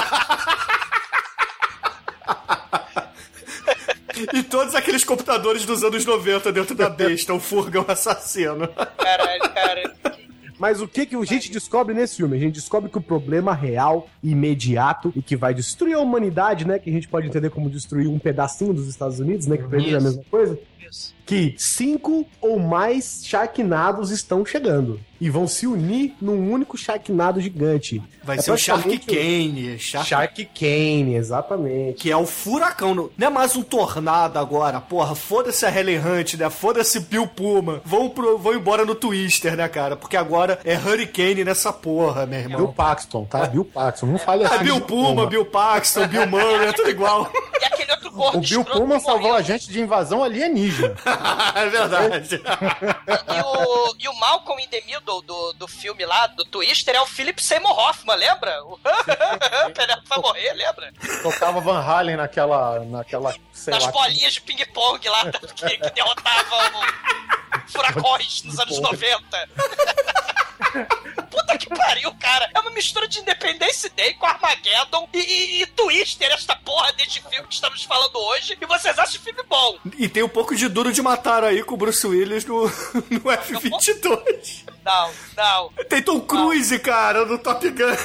E todos aqueles computadores dos anos 90 dentro da besta, o furgão assassino. Caralho, cara. Mas o que que a gente descobre nesse filme? A gente descobre que o problema real, imediato e que vai destruir a humanidade, né? Que a gente pode entender como destruir um pedacinho dos Estados Unidos, né? Que pra eles é a mesma coisa. Que cinco ou mais Sharknados estão chegando. E vão se unir num único Sharknado gigante. Vai É ser o Shark Kane. Shark... Shark Kane, exatamente. Que é o furacão. Não não é mais um tornado agora. Porra, foda-se a Helen Hunt, né? Foda-se Bill Puma. Vão, pro, vão embora no Twister, né, cara? Porque agora é Hurricane nessa porra, meu irmão. Bill Paxton, tá? Bill Paxton. Não fale assim. Ah, Bill de Puma, Bill Paxton, Bill Murray, é tudo igual. E aquele O Bill Pullman que salvou a gente de invasão alienígena. é verdade. E o, e o Malcolm in the Middle do, do filme lá, do Twister, é o Philip Seymour Hoffman, lembra? O Penelope vai morrer, lembra? Tocava Van Halen naquela, naquela, sei Das lá. bolinhas de ping-pong lá que, que derrotavam furacões nos anos 90. Puta que pariu, cara. É uma mistura de Independence Day com Armageddon e, e, e Twister, esta porra deste filme que estamos falando hoje. E vocês acham filme bom. E tem um pouco de duro de matar aí com o Bruce Willis no, no F-22. Não, não. Tem Tom Cruise, cara, no Top Gun.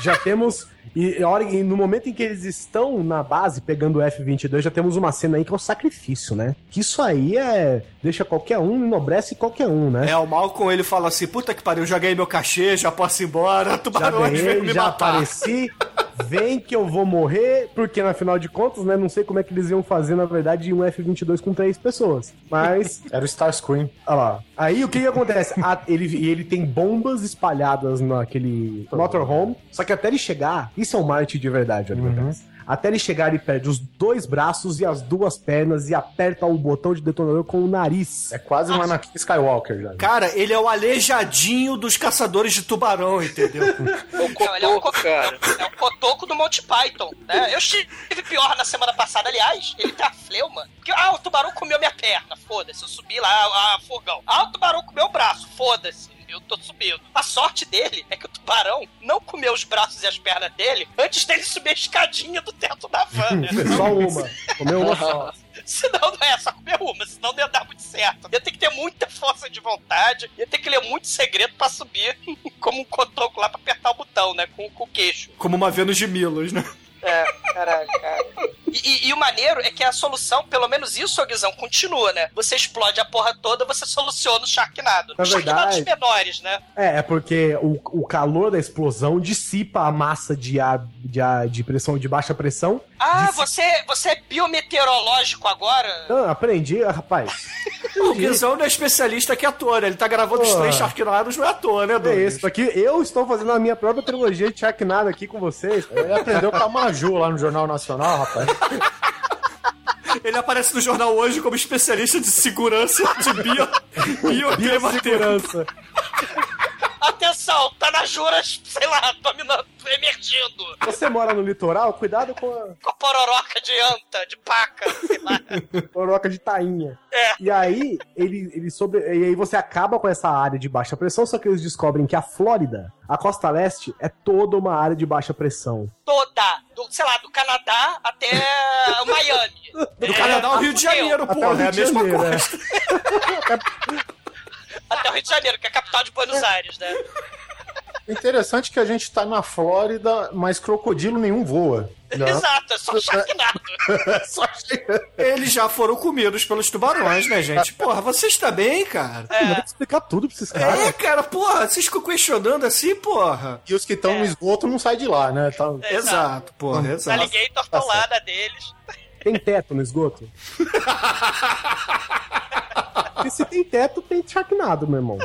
Já temos. E, hora- e no momento em que eles estão na base pegando o F-22, já temos uma cena aí que é o sacrifício, né? Que isso aí é. Deixa qualquer um, enobrece qualquer um, né? É, o Malcolm, ele fala assim, puta que pariu, já ganhei meu cachê, já posso ir embora, já tubarões vem ganhei, me já matar. apareci. Vem que eu vou morrer, porque na final de contas, né? Não sei como é que eles iam fazer, na verdade, um F-22 com três pessoas. Mas. Era o Starscream. Olha lá. Aí o que, que acontece? A- ele, e ele tem bombas espalhadas naquele motorhome. Só que até ele chegar, isso é um Marte de verdade, olha Uhum. uhum. Até ele chegar, ele perde os dois braços e as duas pernas e aperta o botão de detonador com o nariz. É quase um Anakin Skywalker já. Cara, ele é o aleijadinho dos caçadores de tubarão, entendeu? Não, ele é um, co- cara. é um cotoco do Monty Python, né? Eu estive pior na semana passada, aliás, ele tá fleuma. Porque, ah, o tubarão comeu minha perna, foda-se, eu subi lá, a, fogão. Ah, o tubarão comeu o braço, foda-se. Eu tô subindo. A sorte dele é que o tubarão não comeu os braços e as pernas dele antes dele subir a escadinha do teto da van, né? Só uma. Comeu uma só. Senão não é só comer uma, senão não ia dar muito certo. Ia ter que ter muita força de vontade, ia ter que ler muito segredo pra subir como um cotoco lá pra apertar o botão, né? Com, com o queixo. Como uma Vênus de Milos, né? É, caralho, cara. E, e- e o maneiro é que a solução, pelo menos isso, Guizão, continua, né? Você explode a porra toda, você soluciona o Sharknado. Na Os Sharknados verdade- menores, né? É, é porque o, o calor da explosão dissipa a massa de ar de, ar, de pressão de baixa pressão. Ah, Dissi- você, você é biometeorológico agora? Ah, aprendi, rapaz. O Guizão não é especialista que é ator, né? Ele tá gravando os três Sharknados, não é ator, né, É Douglas? isso aqui. Eu estou fazendo a minha própria trilogia de Sharknado aqui com vocês. Ele aprendeu com a Maju lá no Jornal Nacional, rapaz. Ele aparece no jornal hoje como especialista de segurança de bio. Biossegurança. Atenção, tá na juras, sei lá, dominando, emergindo. Você mora no litoral? Cuidado com a Com a pororoca de anta, de paca, sei lá. coroca de tainha. É. E aí, ele, ele sobre... e aí você acaba com essa área de baixa pressão, só que eles descobrem que a Flórida, a costa leste, é toda uma área de baixa pressão. Toda, do, sei lá, do Canadá até o Miami. Do Canadá ao Rio de Janeiro, Até porra, o Rio é a de mesma Janeiro, é. Até o Rio de Janeiro, que é a capital de Buenos Aires, né? Interessante que a gente tá na Flórida, mas crocodilo nenhum voa. Não. Exato, é só Sharknado. Só chega. Eles já foram comidos pelos tubarões, né, gente? Porra, vocês também, cara? Tem que explicar tudo pra esses caras. É, cara, porra, vocês ficam questionando assim, porra. E os que estão no esgoto não saem de lá, né? Tá... Exato, porra, exato. Alligator tá lá deles. Tem teto no esgoto? Porque se tem teto, tem Sharknado, meu irmão.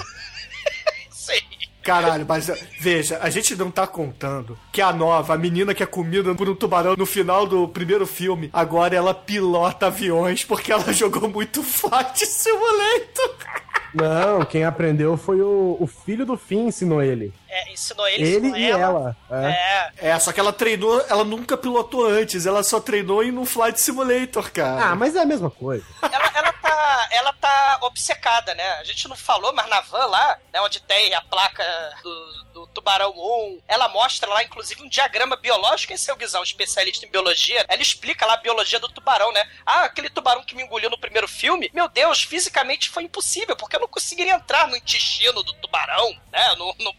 Sim. Caralho, mas veja, a gente não tá contando que a nova, a menina que é comida por um tubarão no final do primeiro filme, agora ela pilota aviões porque ela jogou muito Flight Simulator. Não, quem aprendeu foi o, o filho do Finn, ensinou ele. É, ensinou ele, Ele ensinou e ela. É. É. É, só que ela treinou, ela nunca pilotou antes, ela só treinou em um Flight Simulator, cara. Ah, mas é a mesma coisa. Ela, ela tá, ela tá obcecada, né? A gente não falou, mas na van lá, né, onde tem a placa do, do Tubarão 1, ela mostra lá, inclusive, um diagrama biológico. Esse é o Guizão, especialista em biologia. Ela explica lá a biologia do tubarão, né? Ah, aquele tubarão que me engoliu no primeiro filme, meu Deus, fisicamente foi impossível, porque eu não conseguiria entrar no intestino do tubarão, né? Não, não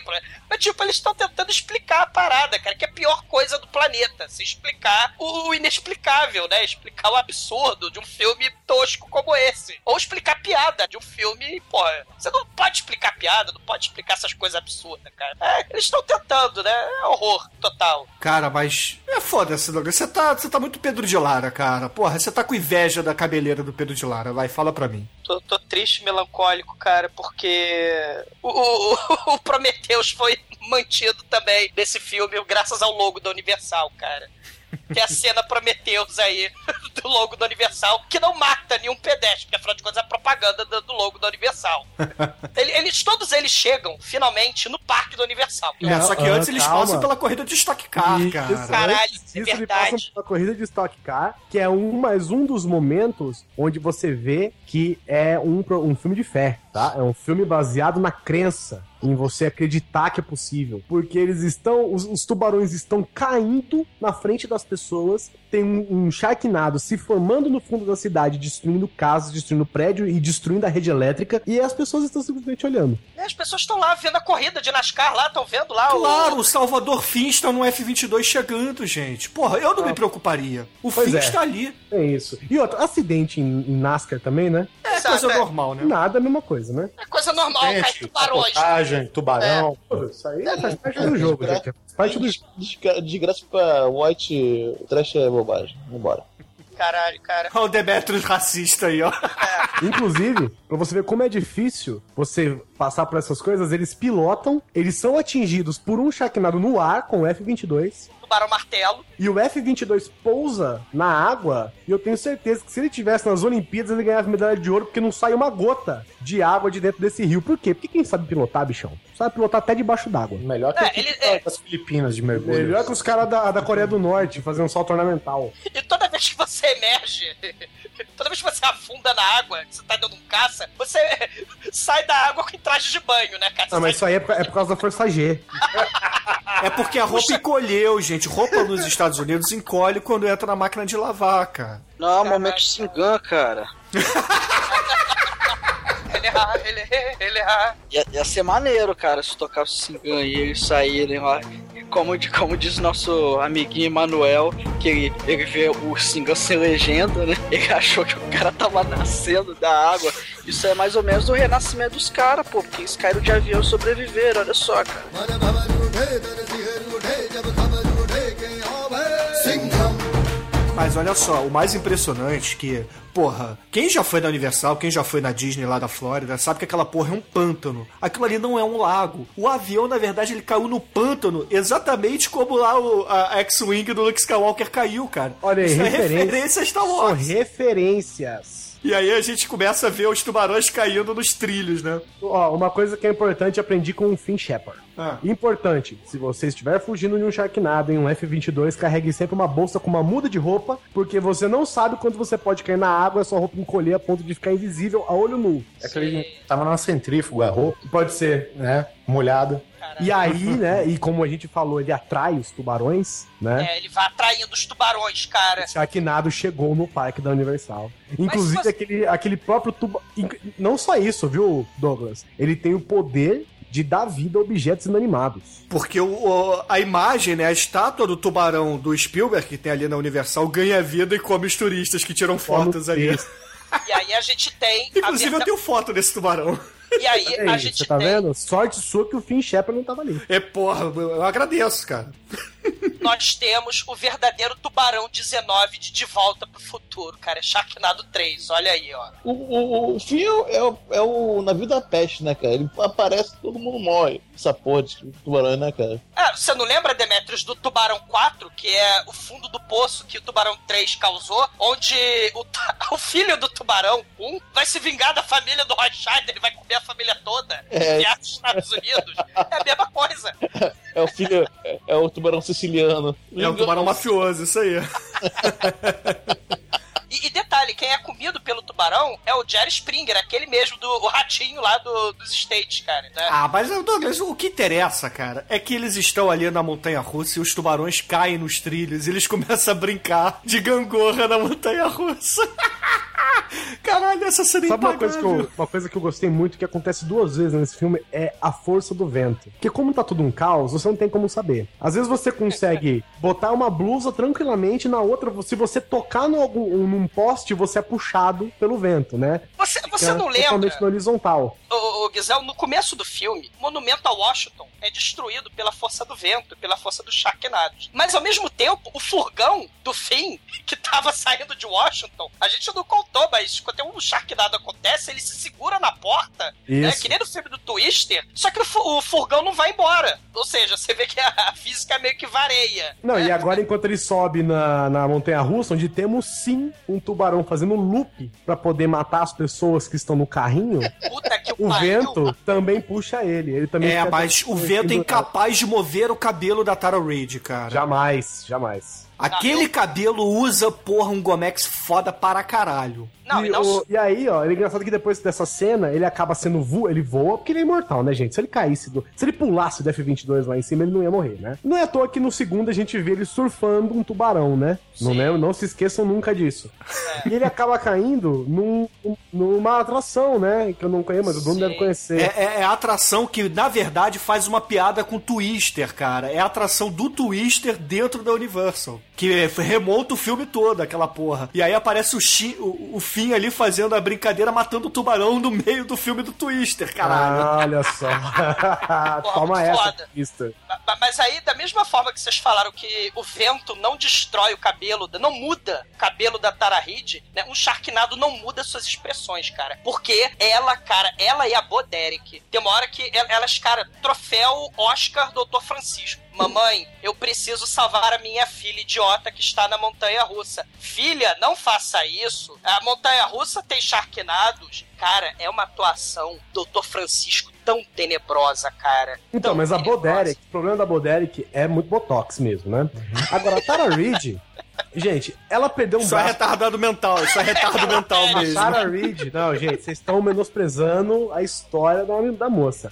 por. Mas, tipo, eles estão tentando explicar a parada, cara, que é a pior coisa do planeta. Se explicar o inexplicável, né? Explicar o absurdo de um filme tosco como esse. Ou explicar piada de um filme, porra. Você não pode explicar piada, não pode explicar essas coisas absurdas, cara. É, eles estão tentando, né? É horror total. Cara, mas é foda esse Douglas. Você tá, você tá muito Pedro de Lara, cara. Porra, você tá com inveja da cabeleira do Pedro de Lara. Vai, fala pra mim. Tô, tô triste, melancólico, cara, porque o, o, o Prometheus foi mantido também nesse filme graças ao logo da Universal, cara. Que é a cena Prometheus aí do logo da Universal, que não mata nenhum pedestre, porque afinal de contas é a propaganda do, do logo da Universal. Ele- Eles, todos eles chegam, finalmente, no parque da Universal. É, só que ah, antes eles calma. passam pela corrida de Stock Car, E- cara. isso, Caralho, antes é verdade. passa pela corrida de Stock Car, que é um mais um dos momentos onde você vê que é um, um filme de fé, tá? É um filme baseado na crença, em você acreditar que é possível. Porque eles estão, os, os tubarões estão caindo na frente das pessoas, tem um, um Sharknado se formando no fundo da cidade, destruindo casas, destruindo prédio e destruindo a rede elétrica, e as pessoas estão simplesmente olhando. E as pessoas estão lá vendo a corrida de NASCAR lá, estão vendo lá Claro, o. o Salvador Finn está no F-22 chegando, gente. Porra, eu não me preocuparia. O Pois Finn é. está ali. É isso. E outro, acidente em, em NASCAR também, né? É Exato, coisa é. normal, né? Nada, a mesma coisa, né? É coisa normal, cai Gente, tubarões. capotagem, tubarão. Pô, Isso aí faz parte do jogo, gente. Parte do Desgra- Desgraça pra White Trash é bobagem. Vambora. Caralho, cara. Olha o Demetrius racista aí, ó. Inclusive, pra você ver como é difícil você passar por essas coisas, eles pilotam, eles são atingidos por um Sharknado no ar com o F-22, Tubarão martelo. e o F-22 pousa na água, e eu tenho certeza que se ele tivesse nas Olimpíadas, ele ganhava medalha de ouro, porque não sai uma gota de água de dentro desse rio. Por quê? Porque quem sabe pilotar, bichão? Sabe pilotar até debaixo d'água. Melhor que É, ele- é. das Filipinas de mergulho. Melhor que os caras da, da Coreia do Norte fazendo um salto ornamental. E toda vez que você emerge, toda vez que você afunda na água, que você tá dando um caça, você sai da água com traje de banho, né, cara? Não, mas sai- isso aí é por, é por causa da Força G. É porque a roupa encolheu, gente. Roupa nos Estados Unidos encolhe quando entra na máquina de lavar, cara. Não, momento Singan, cara. Ele erra, ele erra, ele erra. Ia, ia ser maneiro, cara, se tocasse o Singan e eles saírem lá. E Como, como diz nosso amiguinho Emanuel, que ele, ele vê o Singan sem legenda, né? Ele achou que o cara tava nascendo da água. Isso é mais ou menos o renascimento dos caras, pô, porque eles caíram de avião e sobreviveram, olha só, cara. Mas olha só, o mais impressionante que, porra, quem já foi na Universal, quem já foi na Disney lá da Flórida, sabe que aquela porra é um pântano. Aquilo ali não é um lago. O avião, na verdade, ele caiu no pântano, exatamente como lá o, a X-Wing do Luke Skywalker caiu, cara. Olha aí, Isso é referência. referência a Star São Wars. referências. E aí a gente começa a ver os tubarões caindo nos trilhos, né? Ó, uma coisa que é importante, aprendi com o Finn Shepard. Ah. Importante, se você estiver fugindo de um Sharknado em um F-22, carregue sempre uma bolsa com uma muda de roupa, porque você não sabe quando você pode cair na água e a sua roupa encolher a ponto de ficar invisível a olho nu. É que ele tava numa centrífuga, a roupa, Pode ser. né? Molhada. E aí, né, e como a gente falou, ele atrai os tubarões, né? É, ele vai atraindo os tubarões, cara. O Sharknado chegou no parque da Universal. Inclusive, você- aquele, aquele próprio tubarão. Não só isso, viu, Douglas? Ele tem o poder de dar vida a objetos inanimados. Porque o, o- a imagem, né, a estátua do tubarão do Spielberg, que tem ali na Universal, ganha vida e come os turistas que tiram fotos ali. E aí a gente tem. a Inclusive, eu verda- tenho foto desse tubarão. E aí É a isso, gente você tá tem. vendo? Sorte sua que o Finn Shepard não tava ali. É, porra, eu agradeço, cara. Nós temos o verdadeiro tubarão 19 de De Volta pro Futuro, cara. É Sharknado 3, olha aí, ó. O, o, o fim é, o- é o navio da peste, né, cara? Ele aparece todo mundo morre. Essa porra de tubarão, né, cara? Ah, você não lembra, Demetrius, do Tubarão 4, que é o fundo do poço que o Tubarão 3 causou, onde o, o filho do Tubarão 1 vai se vingar da família do Rothschild, ele vai comer a família toda É. e aos Estados Unidos. É a mesma coisa. É o filho, é, o tubarão siciliano. É um tubarão mafioso, isso aí. E, e detalhe, quem é comido pelo tubarão é o Jerry Springer, aquele mesmo do o ratinho lá do- dos States, cara. Né? Ah, mas Douglas, o que interessa, cara, é que eles estão ali na montanha russa e os tubarões caem nos trilhos e eles começam a brincar de gangorra na montanha russa. Caralho, essa cena é Sabe uma coisa, que eu, uma coisa que eu gostei muito, que acontece duas vezes nesse filme, é a força do vento. Porque como tá tudo um caos, você não tem como saber. Às vezes você consegue botar uma blusa tranquilamente, na outra, se você tocar no algum, num poste, você é puxado pelo vento, né? Você, você Fica não lembra, Totalmente no horizontal. o, o Gisel, no começo do filme, o monumento a Washington é destruído pela força do vento, pela força dos Sharknados. Mas ao mesmo tempo, o furgão do fim, que tava saindo de Washington, a gente não contou, mas quando um Sharknado acontece, ele se segura na porta, né? Que nem no filme do Twister, só que o, fu- o furgão não vai embora. Ou seja, você vê que a, física meio que vareia. Não, né? e agora enquanto ele sobe na, na montanha russa, onde temos sim um tubarão fazendo loop pra poder matar as pessoas que estão no carrinho, Puta que o pariu. vento também puxa ele. Ele também É, mas o vento é incapaz de mover o cabelo da Tara Reid, cara. Jamais, jamais. Aquele cabelo usa, porra, um Gomex foda para caralho. Não, e, não o- e aí, ó, é engraçado que depois dessa cena, ele acaba sendo voa, ele voa porque ele é imortal, né, gente? Se ele caísse, do, se ele pulasse do F-22 lá em cima, ele não ia morrer, né? Não é à toa que no segundo a gente vê ele surfando um tubarão, né? Não, lembro, não se esqueçam nunca disso. E ele acaba caindo num, numa atração, né? Que eu não conheço, mas o Bruno Sim. deve conhecer. É, é- é a atração que, na verdade, faz uma piada com o Twister, cara. É a atração do Twister dentro da Universal. Que remonta o filme todo, aquela porra. E aí aparece o, Chi, o, o Finn ali fazendo a brincadeira, matando o tubarão no meio do filme do Twister, caralho. Ah, olha só. Toma essa, foda. Mas aí, da mesma forma que vocês falaram que o vento não destrói o cabelo, não muda o cabelo da Tara Reid, né? Um Sharknado não muda suas expressões, cara. Porque ela, cara, ela e a Bo Derek, tem uma hora que el- elas, cara, troféu Oscar Doutor Francisco. Mamãe, eu preciso salvar a minha filha idiota que está na montanha russa. Filha, não faça isso. A montanha russa tem Sharknados. Cara, é uma atuação Doutor Francisco tão tenebrosa, cara. Então, Tão mas a tenebrosa. Boderick, o problema da Boderick é muito botox mesmo, né? Agora, a Tara Reid, gente, ela perdeu um Isso é braço. retardado mental, isso é retardo mental A mesmo. Tara Reid, não, gente, vocês estão menosprezando a história da, da moça.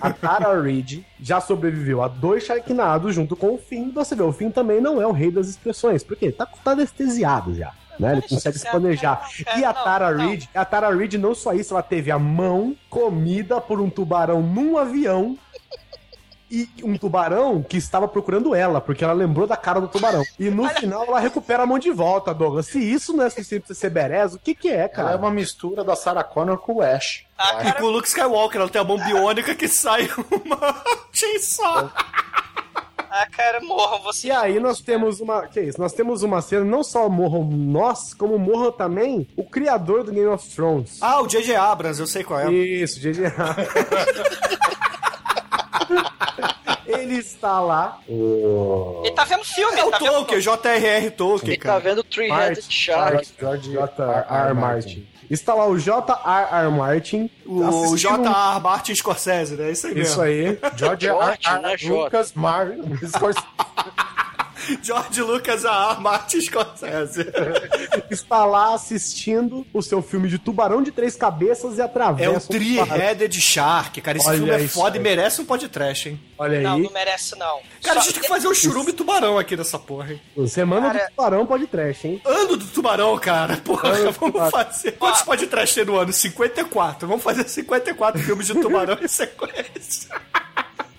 A Tara Reid já sobreviveu a dois Sharknados junto com o Finn. Você vê, o Finn também não é o rei das expressões, porque tá, tá anestesiado já. Né? Ele consegue se planejar. E a Não, Tara não. Reid, a Tara Reid não só isso, ela teve a mão comida por um tubarão num avião e um tubarão que estava procurando ela, porque ela lembrou da cara do tubarão. E no final ela recupera a mão de volta, Douglas. Se isso não é suficiente pra ser berez, o que que é, cara? Ela é uma mistura da Sarah Connor com o Ash. Ah, E cara, com o Luke Skywalker, ela tem a mão biônica que sai uma chainsaw. ah, cara, morram vocês. E aí nós temos uma. Que isso? Nós temos uma cena, não só morram nós, como morram também o criador do Game of Thrones. Ah, o J.J. Abrams, eu sei qual é. Isso, GG. Ele está lá. Ele tá vendo filme, É o tá vendo Tolkien, J.R.R. Tolkien, Ele tá cara. vendo Three-Headed Shark. George J.R. Martin. Está lá o J.R.R. Martin. O J.R. Martin Scorsese, né? Isso aí mesmo. Isso aí. George R. Lucas Mar... Scorsese. George Lucas a Martin Scorsese. Está lá assistindo o seu filme de tubarão de três cabeças e atravessa. É o um. Three-Headed Shark, cara. Esse Olha filme é isso foda e aí. merece um podcast, hein? Olha aí. Não, não merece, não. Cara, a Só- gente tem que fazer um churume tubarão aqui nessa porra, hein? Semana Cara- do tubarão pode trash, hein? Ano do tubarão, cara. Porra, Ano vamos fazer. Quantos podcasts tem no ano? 54. Vamos fazer 54 filmes de tubarão em sequência.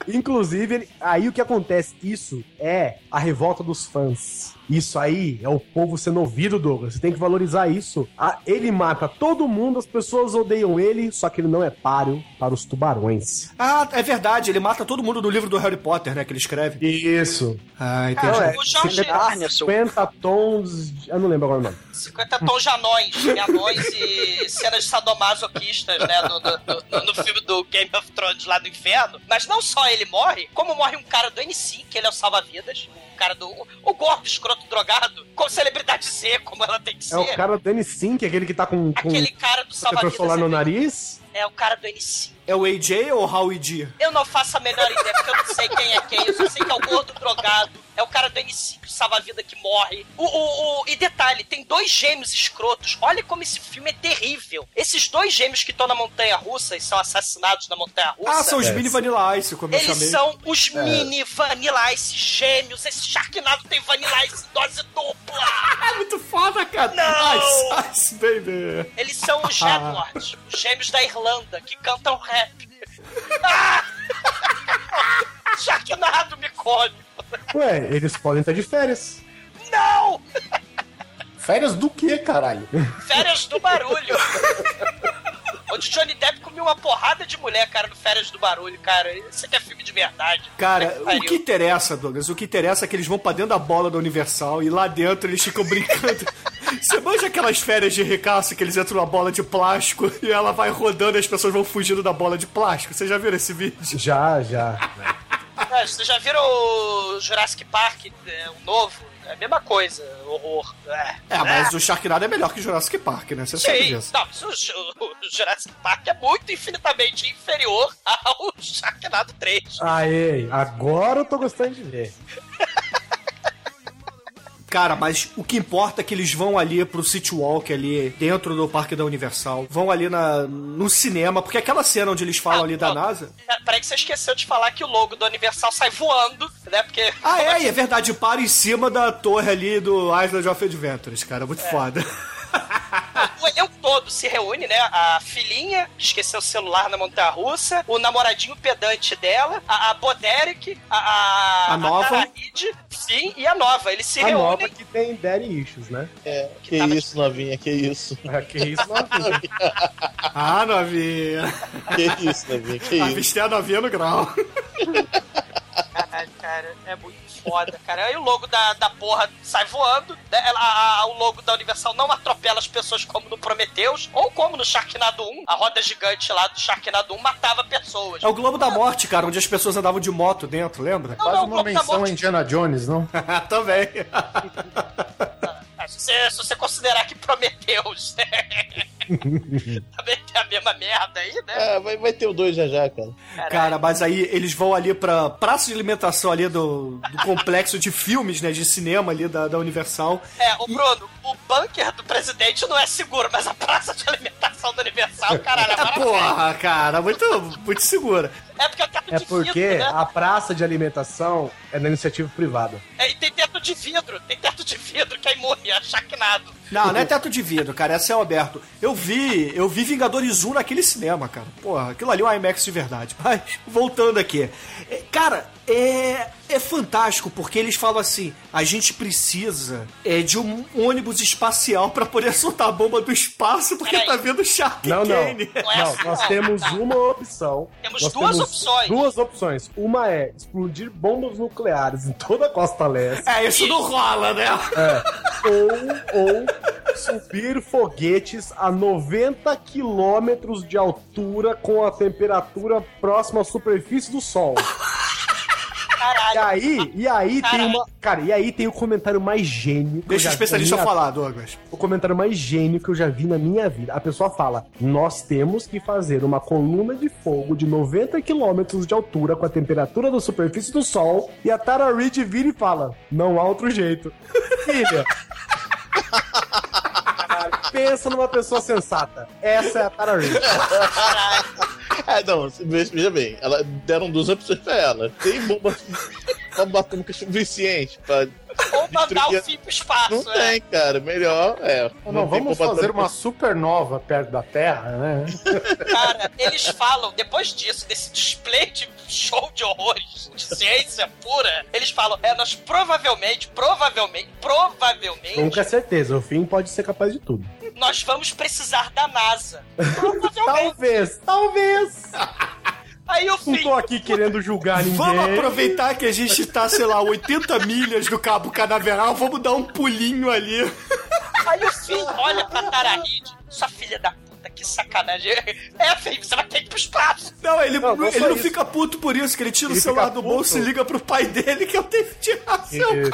Inclusive, aí o que acontece, isso é a revolta dos fãs. Isso aí é o povo sendo ouvido, Douglas. Você tem que valorizar isso. Ah, ele mata todo mundo, as pessoas odeiam ele, só que ele não é páreo para os tubarões. Ah, é verdade. Ele mata todo mundo do livro do Harry Potter, né? Que ele escreve. Isso. Ah, entendi. Não, é o Jorge 50, Narnia, seu- 50 tons. de- Eu não lembro agora o nome. 50 tons de anões, de anões e cenas sadomasoquistas, né? No, no, no- no filme do Game of Thrones lá do inferno. Mas não só ele morre, como morre um cara do NC, que ele é o salva-vidas. O cara do. O, o gordo escroto drogado, com celebridade Z, como ela tem que ser. É o cara do N5, aquele que tá com, com Aquele cara do salva-vidas. solar no é- nariz. É o cara do NC. É o AJ ou o Howie D? Eu não faço a menor ideia, porque eu não sei quem é quem. Eu só sei que é o gordo drogado. É o cara do NC, o salva-vida que morre. O, o, o- E detalhe, tem dois gêmeos escrotos. Olha como esse filme é terrível. Esses dois gêmeos que estão na montanha russa e são assassinados na montanha russa. Ah, são os É. mini Vanilla Ice, como eu Eles chamei. são os mini Vanilla Ice gêmeos. Esse Sharknado tem Vanilla Ice em dose dupla. É muito foda, cara. Não! Ice, Ice, baby. Eles são os Jedwards, os gêmeos da Irlanda, que cantam rap. Ah! Sharknado me come. Ué, eles podem estar de férias. Não! Férias do quê, caralho? Férias do Barulho. Onde Johnny Depp comeu uma porrada de mulher, cara, no Férias do Barulho, cara. Isso aqui é filme de verdade. Cara, Puta o que interessa, Douglas? O que interessa é que eles vão pra dentro da bola da Universal e lá dentro eles ficam brincando. Você manja aquelas férias de ricaço que eles entram na bola de plástico e ela vai rodando e as pessoas vão fugindo da bola de plástico? Você já viu esse vídeo? Já, já. Ah, Vocês já viram o Jurassic Park, é, o novo? É a mesma coisa, horror. É, É, mas o Sharknado é melhor que o Jurassic Park, né? Você sabe Sim, disso. não, mas o, o, o Jurassic Park é muito infinitamente inferior ao Sharknado 3. Aê, agora eu tô gostando de ver. Cara, mas o que importa é que eles vão ali pro City Walk ali, dentro do Parque da Universal. Vão ali na, no cinema, porque aquela cena onde eles falam Ah, ali da. NASA. É, Peraí que você esqueceu de falar que o logo do Universal sai voando, né? Porque. Ah, é, e é verdade, para em cima da torre ali do Island of Adventures, cara. Muito foda. O elenco todo se reúne, né? A filhinha, que esqueceu o celular na montanha russa, o namoradinho pedante dela, a, a Boderick, a, a, A nova. Reid, sim, e a nova. Eles se A reúnem. nova que tem daddy issues, né? É, que tava- isso, novinha, que isso. É, que isso é Ah, novinha. Que isso, novinha, que isso. Avistei a novinha no grau. Cara, é muito foda, cara. Aí o logo da, da porra sai voando, né? Ela- a- a- o logo da Universal não atropela as pessoas como no Prometheus, ou como no Sharknado 1, a roda gigante lá do Sharknado 1 matava pessoas. É o Globo da Morte, cara, onde as pessoas andavam de moto dentro, lembra? Não, Quase não, uma menção a Indiana Jones, não? Também. Ah, Se você, se você considerar que Prometheus também tem a mesma merda aí, né? É, vai, vai ter o dois já já, cara. Cara, mas aí eles vão ali pra praça de alimentação ali do, do complexo de filmes, né, de cinema ali da, da Universal. É, o Bruno, o bunker do presidente não é seguro, mas a praça de alimentação do Universal, caralho, é maravilhoso. porra, cara, muito, muito segura. É porque é teto É de porque vidro, né? a praça de alimentação é da iniciativa privada. É, e tem teto de vidro, tem teto de vidro que é imune, é chacnado. Não, não é teto de vidro, cara, é céu aberto. Eu vi, eu vi Vingadores 1 naquele cinema, cara. Porra, aquilo ali é um IMAX de verdade. Mas, voltando aqui. É, Cara, é, é fantástico, porque eles falam assim, a gente precisa é, de um ônibus espacial pra poder soltar a bomba do espaço, porque Peraí. tá vendo Shark Não, não. Kane. Não é Não, nós temos uma opção. Temos Nós duas opções. Duas opções. Uma é explodir bombas nucleares em toda a costa leste. É, isso não rola, né? ou, ou subir foguetes a 90 quilômetros de altura com a temperatura próxima à superfície do Sol. E aí, e aí tem uma. Cara, e aí tem o comentário mais gênio. que eu Deixa já o vi especialista minha- falar, Douglas. O comentário mais gênio que eu já vi na minha vida. A pessoa fala: Nós temos que fazer uma coluna de fogo de 90 quilômetros de altura com a temperatura da superfície do Sol. E a Tara Reid vira e fala: Não há outro jeito. Filha. Pensa numa pessoa sensata. Essa é a Tara Reid. É, não, veja, veja bem, ela deram duas opções pra ela. Tem bomba, bomba atômica suficiente pra. Ou mandar destruir o fim pro espaço. Não é. tem, cara. Melhor é. Não, tem vamos fazer uma supernova perto da Terra, né? Cara, eles falam, depois disso, desse display de show de horrores, de ciência pura, eles falam, é, nós provavelmente, provavelmente, provavelmente, Nunca é certeza. O fim pode ser capaz de tudo. nós vamos precisar da NASA. Provavelmente. Talvez, talvez. Aí o Não tô aqui querendo julgar ninguém. Vamos aproveitar que a gente tá, sei lá, 80 milhas do Cabo Canaveral, vamos dar um pulinho ali. Aí o fim olha pra Tarahide, sua filha da puta, que sacanagem. É, filho, você vai ter que ir pro espaço. Não, ele Não, não, ele não isso. fica puto por isso, que ele tira Ele o celular do puto. bolso e liga pro pai dele, que é o David Hasselhoff.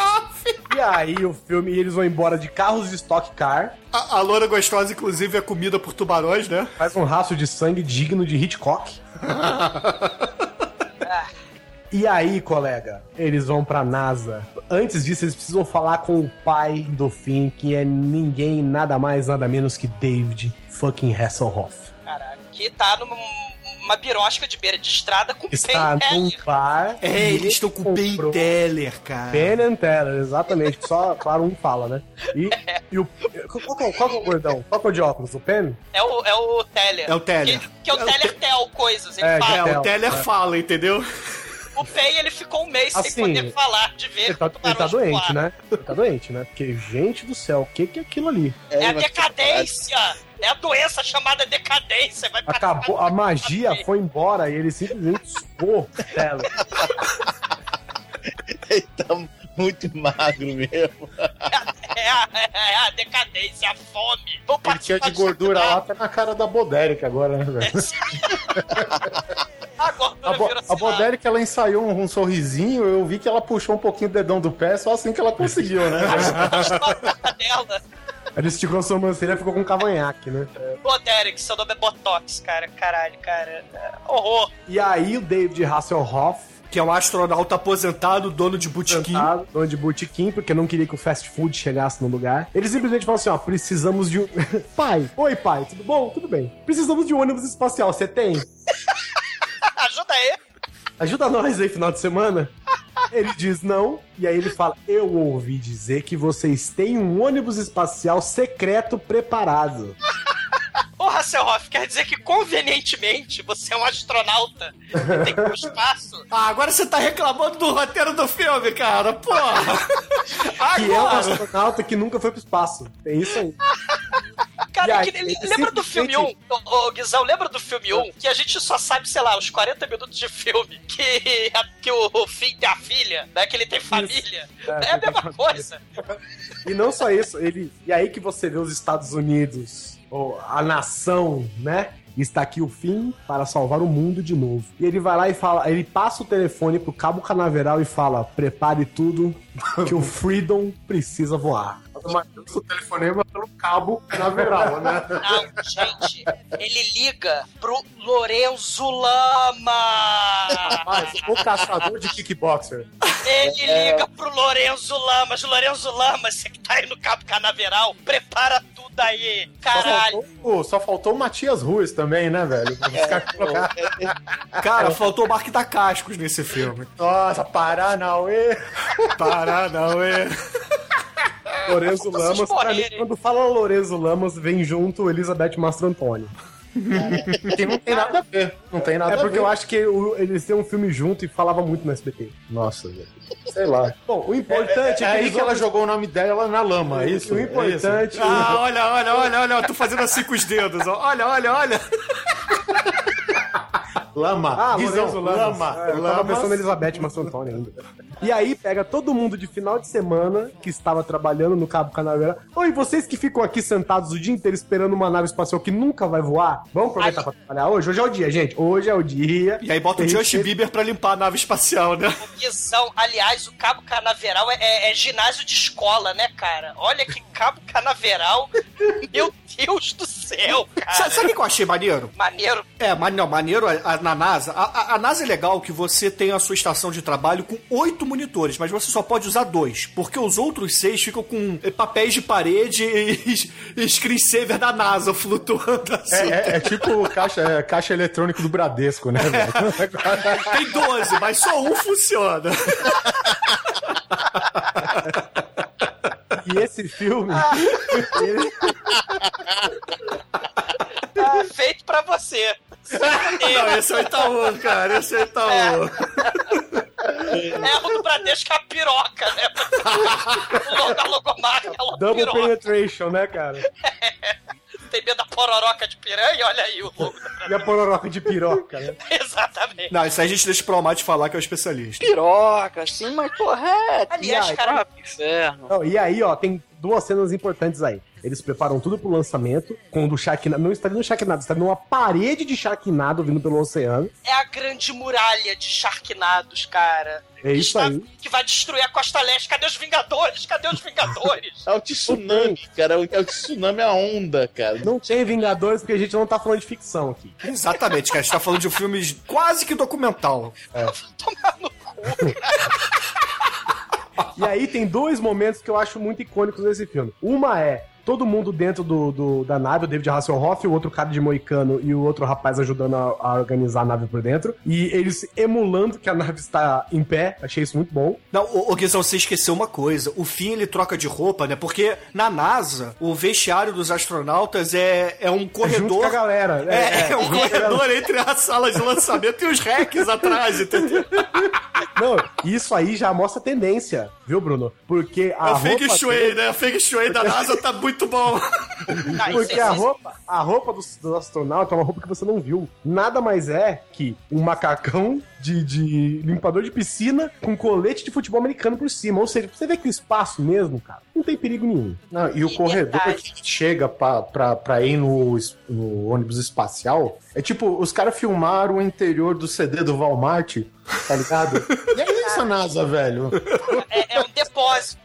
Isso. E aí o filme, eles vão embora de carros de Stock Car, A, a loura gostosa, inclusive, é comida por tubarões, né? faz um rastro de sangue digno de Hitchcock. E aí, colega, eles vão pra NASA. Antes disso, eles precisam falar com o pai do Finn, que é ninguém, nada mais, nada menos que David fucking Hasselhoff. Caralho, que tá numa uma birosca de beira de estrada com Está num bar. É, eles estão com o Teller, cara. Penn and Teller, exatamente. Só, claro, um fala, né? E, e o. Qual, é qual que é o gordão? Qual que é o de óculos? O Penn? É o, é o Teller. É o Teller. Que, que é o É Teller Tel coisas. Ele É, fala. É, o Teller é. fala, entendeu? O Pen, ele ficou um mês Assim, sem poder falar, de ver Ele tá, ele tá doente, né? Ele tá doente, né? Porque, gente do céu, o que que é aquilo ali? É a mas- decadência! É a doença chamada decadência. Vai Acabou, a magia foi embora e ele simplesmente suou tela. Ele tá muito magro mesmo. É a, é a decadência, a fome. Vou Ele tinha de gordura lá, tá na cara da Boderic agora, né, velho? A gordura A, Bo a Boderic, ela ensaiou um, um sorrisinho, eu vi que ela puxou um pouquinho o dedão do pé, só assim que ela conseguiu, né? a dela. Ele esticou a sobrancelha e ficou com um cavanhaque, né? Ô, Derek, seu nome é Botox, cara. Caralho, cara. É horror. E aí o David Hasselhoff, Que é um astronauta aposentado, dono de botequim. dono de botequim, porque não queria que o fast food chegasse no lugar. Ele simplesmente falou assim, ó, precisamos de um... pai, oi pai, tudo bom? Tudo bem. Precisamos de um ônibus espacial, você tem? Ajuda aí. Ajuda nós aí final de semana. Ele diz não, e aí ele fala: Eu ouvi dizer que vocês têm um ônibus espacial secreto preparado. Ô, Hasselhoff, quer dizer que convenientemente você é um astronauta. Tem que ir pro espaço. Ah, agora você tá reclamando do roteiro do filme, cara. Porra! Que é um Agora! astronauta que nunca foi pro espaço. É isso aí. Cara, E aí, que- ele lembra do filme 1? simplesmente- Ô, ô, Guizão, lembra do filme 1? Que a gente só sabe, sei lá, os 40 minutos de filme. Que, que o, o Finn tem a filha, né? Que ele tem família. É, a mesma coisa. E não só isso, ele. E aí que você vê os Estados Unidos, a nação, né? Está aqui o fim para salvar o mundo de novo. E ele vai lá e fala, ele passa o telefone pro Cabo Canaveral e fala: prepare tudo, que o Freedom precisa voar. O telefonema pelo cabo canaveral, né? Não, gente, ele liga pro Lorenzo Lama. Mas o caçador de kickboxer. Ele liga pro Lorenzo Lamas. Lorenzo Lamas, você que tá aí no Cabo Canaveral, prepara tudo aí. Só Caralho. faltou, o- só faltou o Matias Ruiz também, né, velho? Pra buscar colocar. Cara, faltou o Mark da Cascos nesse filme. Nossa, Paranauê. Paranauê. Lorenzo Vocês Lamas, pra mim, quando fala Lorenzo Lamas, vem junto Elizabeth Mastro Antônio. Que não tem nada a ver. Não tem nada É porque a ver. eu acho que o- eles têm um filme junto e falava muito no SBT. Nossa, velho. Sei lá. Bom, o importante É, é, que aí eles que ela jogou o nome dela na lama, é isso? O É importante. Ah, olha, olha, olha, olha, eu tô fazendo assim com os dedos, ó. Olha, olha, olha. Lama. Ah, Guizão. Lama. É, eu tava pensando em Elizabeth Massantoni ainda. E aí pega todo mundo de final de semana que estava trabalhando no Cabo Canaveral. Oi, vocês que ficam aqui sentados o dia inteiro esperando uma nave espacial que nunca vai voar, vamos aproveitar pra trabalhar hoje? Hoje é o dia, gente. Hoje é o dia. E aí bota o Justin Bieber pra limpar a nave espacial, né? Guizão, aliás, o Cabo Canaveral é, é- é ginásio de escola, né, cara? Olha que Cabo Canaveral. Meu Deus do céu, cara. Sabe o que eu achei maneiro? Maneiro. É, não, maneiro a- a- na NASA. A, a- a NASA é legal que você tem a sua estação de trabalho com oito monitores, mas você só pode usar dois, porque os outros seis ficam com eh, papéis de parede e, e screensaver da NASA flutuando assim. É, é- é tipo caixa, é, caixa eletrônico do Bradesco, né, velho? Tem 12, mas só um funciona. E esse filme. ele- Ah, feito pra você. Não, esse é o Itaú, cara. Esse é o Itaú. É o do Bradesco, é a piroca, né? O logo, a logomarca é uma Double piroca. penetration, né, cara? Tem medo da pororoca de piranha? Olha aí o logo. E a pororoca de piroca, né? Exatamente. Não, isso aí a gente deixa pro Almighty falar que é o especialista. Piroca, assim, mas porra, é. Aliás, aí, cara, pro inferno. Não, e aí, ó, tem duas cenas importantes aí. Eles preparam tudo pro lançamento, quando o Sharknado. Não está no Sharknado, está numa parede de Sharknado vindo pelo oceano. é a grande muralha de Sharknados, cara. É isso Está- aí. Que vai destruir a Costa Leste. Cadê os Vingadores? Cadê os Vingadores? É o tsunami, cara. É o tsunami a onda, cara. Não tem Vingadores porque a gente não tá falando de ficção aqui. Exatamente, cara. A gente tá falando de um filme quase que documental. Tomar no cu. E aí tem dois momentos que eu acho muito icônicos nesse filme. Uma é todo mundo dentro do, do- da nave, o David Hasselhoff, o outro cara de moicano e o outro rapaz ajudando a, a organizar a nave por dentro. E eles emulando que a nave está em pé. Achei isso muito bom. Não, o, o Guizão, você esqueceu uma coisa. O Finn, ele troca de roupa, né? Porque na NASA, o vestiário dos astronautas é, é um Junto corredor... com a galera. É, é um corredor entre as salas de lançamento e os racks atrás, entendeu? Não, isso aí já mostra tendência, viu, Bruno? Porque a É o roupa Feng Shui, né? O Feng Shui da NASA tá muito bom. Porque a roupa, a roupa do, do astronauta é uma roupa que você não viu. Nada mais é que um macacão de, de limpador de piscina com colete de futebol americano por cima. Ou seja, você vê que o espaço mesmo, cara, não tem perigo nenhum. Não, e o E corredor detalhe. que chega pra, pra, pra ir no, no ônibus espacial é tipo, os caras filmaram o interior do CD do Walmart, tá ligado? e é isso a NASA, velho. É, é um depósito.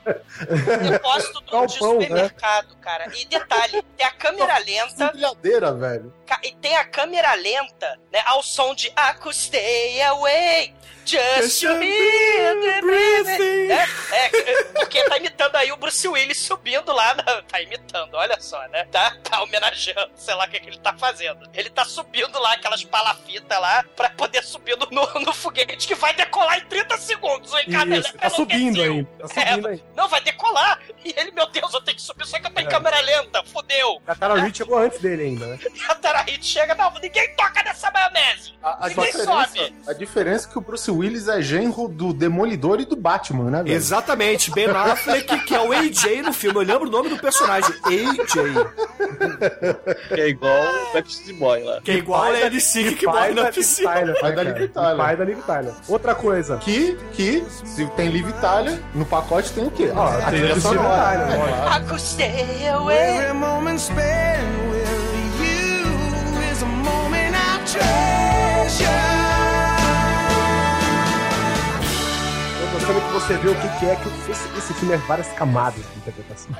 Um depósito do, de Galpão, né? supermercado, cara. E detalhe, tem a câmera lenta. Brilhadeira, velho. E tem a câmera lenta, né? Ao som de could stay away. Just the breathing. É, é, porque tá imitando aí o Bruce Willis subindo lá. Na, tá imitando, olha só, né? Tá, tá homenageando, sei lá o que, que ele tá fazendo. Ele tá subindo lá aquelas palafitas lá pra poder subir no, no, no foguete que vai decolar em 30 segundos. O Ricardo Isso, tá subindo aí. Tá subindo É, aí. Não, vai decolar. E ele, meu Deus, eu tenho que subir, só que eu tô em câmera lenta. Fudeu. A Tara Reid chegou antes dele ainda, né? A Tarahit chega, não, ninguém toca nessa maionese. A, a Ninguém diferença, sobe. a diferença é que o Bruce Willis é genro do Demolidor e do Batman, né, velho? Exatamente, Ben Affleck, que é o AJ no filme. Eu lembro o nome do personagem, AJ. Que é igual o Backstreet Boy lá. Que é igual a LC que morre na piscina. Tyler, Pai né, da? Liv Tyler. Pai da Liv Tyler. Outra coisa. Que, que, se tem Liv Itália, no pacote tem o quê? Ó, a trilha sonora. Tyler, É, stay away. moment spent with you is a moment I treasure. Eu gostando que você vê o que, que é que esse, esse filme é várias camadas de interpretação.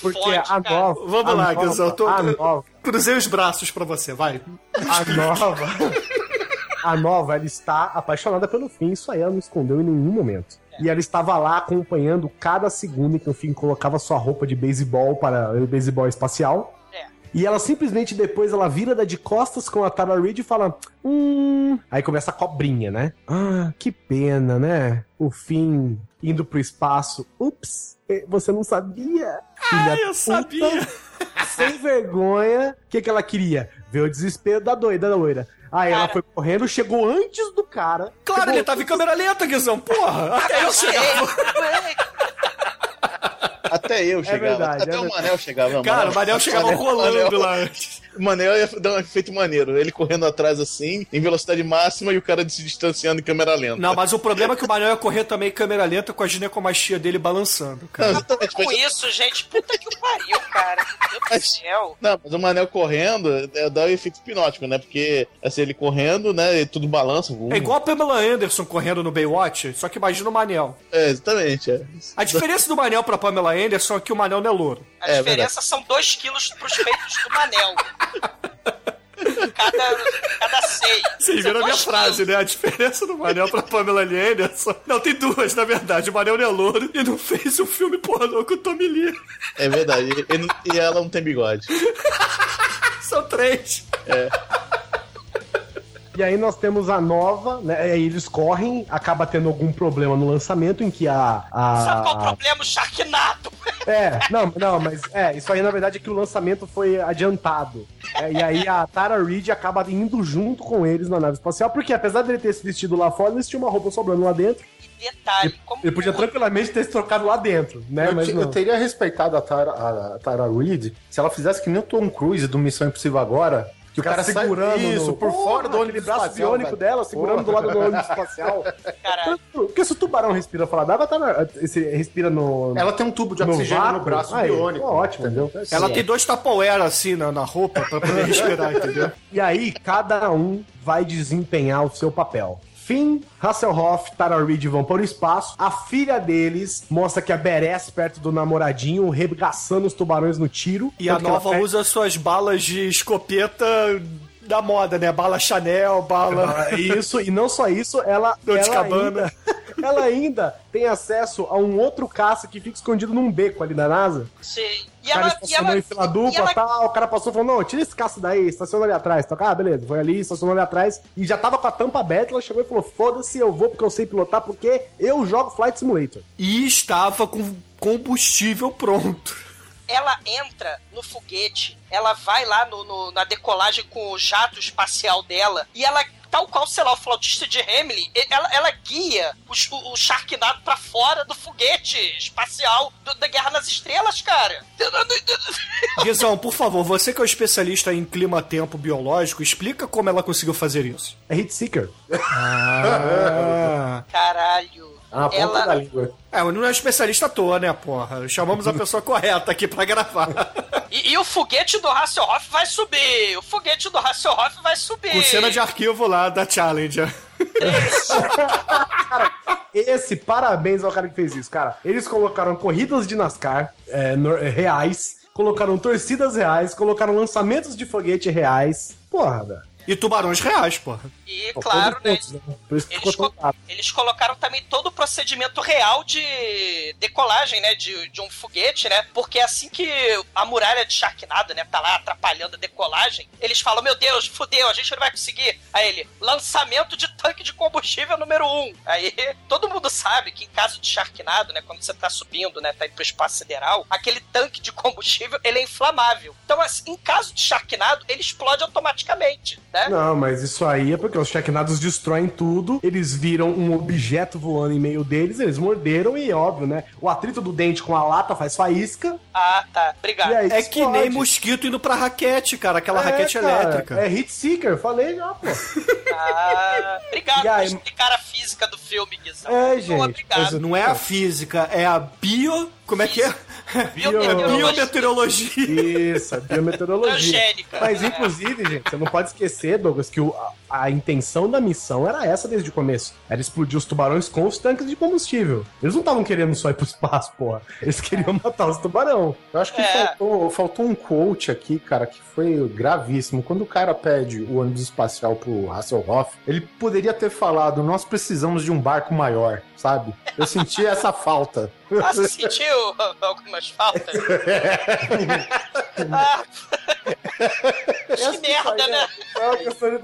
Porque a cara. nova. Vamos a lá, nova, Guizão, eu tô- A nova. Cruzei os braços pra você, vai. A nova. A nova, ela está apaixonada pelo fim, isso aí ela não escondeu em nenhum momento. E ela estava lá acompanhando cada segundo em que o fim colocava sua roupa de beisebol para o beisebol espacial. É. E ela simplesmente depois ela vira da de costas com a Tara Reid e fala: Hum. Aí começa a cobrinha, né? Ah, que pena, né? O fim indo pro espaço. Ups, eh, você não sabia? Filha Ai, eu puta. sabia. Sem vergonha. O que, que ela queria? Ver o desespero da doida, da loira. Aí ela Cara. foi correndo, chegou antes do cara. Claro, chegou ele tava em câmera lenta, Guizão. Porra, até eu chegava. Até eu chegava. verdade, até é o. Manel chegava. Cara, o Manel chegava rolando lá antes. O Manel ia dar um efeito maneiro. Ele correndo atrás assim, em velocidade máxima, e o cara se distanciando em câmera lenta. Não, mas o problema é que o Manel ia correr também em câmera lenta com a ginecomastia dele balançando, Não, cara. exatamente, Com isso, gente, puta que o pariu, cara. Meu Deus do céu. Não, mas o Manel correndo é, dá o efeito hipnótico, né? Porque assim, ele correndo, né? E tudo balança. vum. É igual a Pamela Anderson correndo no Baywatch, só que imagina o Manel. É, exatamente. É. A diferença do Manel pra Pamela Anderson é que o Manel não é louro. A É, diferença são 2 quilos pros peitos do Manel. Cada, cada seio. Vocês viram a minha frase, né? A diferença do Manel pra Pamela Anderson. Não, tem duas, na verdade. O Manel não é louro e não fez um filme pornô com o Tommy Lee. É verdade. E, e ela não tem bigode. São três. E aí nós temos a nova, né? Aí eles correm, acaba tendo algum problema no lançamento em que a. a Sabe qual o problema? O Sharknado. É, não, não, mas é, isso aí na verdade é que o lançamento foi adiantado. É, e aí a Tara Reid acaba indo junto com eles na nave espacial, porque apesar dele ter se vestido lá fora, eles tinham uma roupa sobrando lá dentro. Detalhe, como Ele podia tranquilamente ter se trocado lá dentro, né? Eu, Mas te- não. eu teria respeitado a Tara, a, a Tara Reid se ela fizesse que nem o Tom Cruise do Missão Impossível agora. Que o cara sai- segurando isso, no- por Porra, fora do ônibus braço espacial, biônico velho. dela, segurando do lado do ônibus espacial. Caralho. Porque se o tubarão respira fora d'água, tá na- esse respira no. Ela tem um tubo de no oxigênio no vácuo. braço Aí, biônico. Ótimo, entendeu? Ela tem dois Tupperware assim na, na roupa pra poder respirar, entendeu? E aí, cada um vai desempenhar o seu papel. Finn, Hasselhoff, Tara Reid vão para o espaço. A filha deles mostra que a Beres perto do namoradinho, regaçando os tubarões no tiro. E a nova usa suas balas de escopeta da moda, né? Bala Chanel, bala. Isso, e não só isso, ela, Dolce ela, Gabbana. ainda, ela ainda tem acesso a um outro caça que fica escondido num beco ali da NASA. Sim. E O cara ela, e estacionou ela, em fila e dupla ela- tal, o cara passou e falou, não, tira esse caça daí, estaciona ali atrás. Então, ah, beleza, foi ali, estacionou ali atrás, e já tava com a tampa aberta, ela chegou e falou, foda-se, eu vou porque eu sei pilotar, porque eu jogo Flight Simulator. E estava com combustível pronto. Ela entra no foguete, ela vai lá no, no- na decolagem com o jato espacial dela, e ela, tal qual, sei lá, o flautista de Hamlin, ela, ela guia o, o Sharknado pra fora do foguete espacial do- da Guerra nas Estrelas, cara. Guizão, por favor, você que é o especialista em clima-tempo biológico, explica como ela conseguiu fazer isso. É Hit Seeker. Ah. Caralho. Ah, ponta Ela- da língua. É, não é especialista à toa, né, porra? Chamamos a pessoa correta aqui pra gravar. E, e o foguete do Hasselhoff vai subir. O foguete do Hasselhoff vai subir. Com cena de arquivo lá da Challenger. Esse, parabéns ao cara que fez isso, cara. Eles colocaram corridas de NASCAR é, nor- é, reais, colocaram torcidas reais, colocaram lançamentos de foguete reais. Porra, velho. E tubarões reais, porra. E Pô, claro, né? pontos, né? Eles, co- eles colocaram também todo o procedimento real de decolagem, né? De, de um foguete, né? Porque assim que a muralha de Sharknado, né? Tá lá atrapalhando a decolagem, eles falam: Meu Deus, fudeu, a gente não vai conseguir. Aí ele, lançamento de tanque de combustível número um. Aí todo mundo sabe que em caso de Sharknado, né? Quando você tá subindo, né? Tá indo pro espaço sideral, aquele tanque de combustível ele é inflamável. Então, assim, em caso de Sharknado, ele explode automaticamente, né? Não, mas isso aí é porque os Sharknados destroem tudo, eles viram um objeto voando em meio deles, eles morderam e, óbvio, né? O atrito do dente com a lata faz faísca. Ah, tá. Obrigado. Aí É que explode. nem mosquito indo pra raquete, cara. Aquela raquete cara, elétrica. É Hit Seeker, falei já, pô. Ah, obrigado por aí- explicar a física do filme, Guizão. É, Muito gente, Obrigado. Não é a física, é a bio. Como é que é? Biometeorologia. Biometeorologia. Isso, é biometeorologia. Transgênica. Mas, inclusive, gente, você não pode esquecer, Douglas, que o- a, intenção da missão era essa desde o começo. Era explodir os tubarões com os tanques de combustível. Eles não estavam querendo só ir pro espaço, porra. Eles queriam matar os tubarão. Eu acho que É. faltou, faltou um quote aqui, cara, que foi gravíssimo. Quando o cara pede o ônibus espacial pro Hasselhoff, ele poderia ter falado: Nós precisamos de um barco maior, sabe? Eu senti essa falta. Ah, você sentiu algumas faltas? ah, Que merda, né? É uma questão de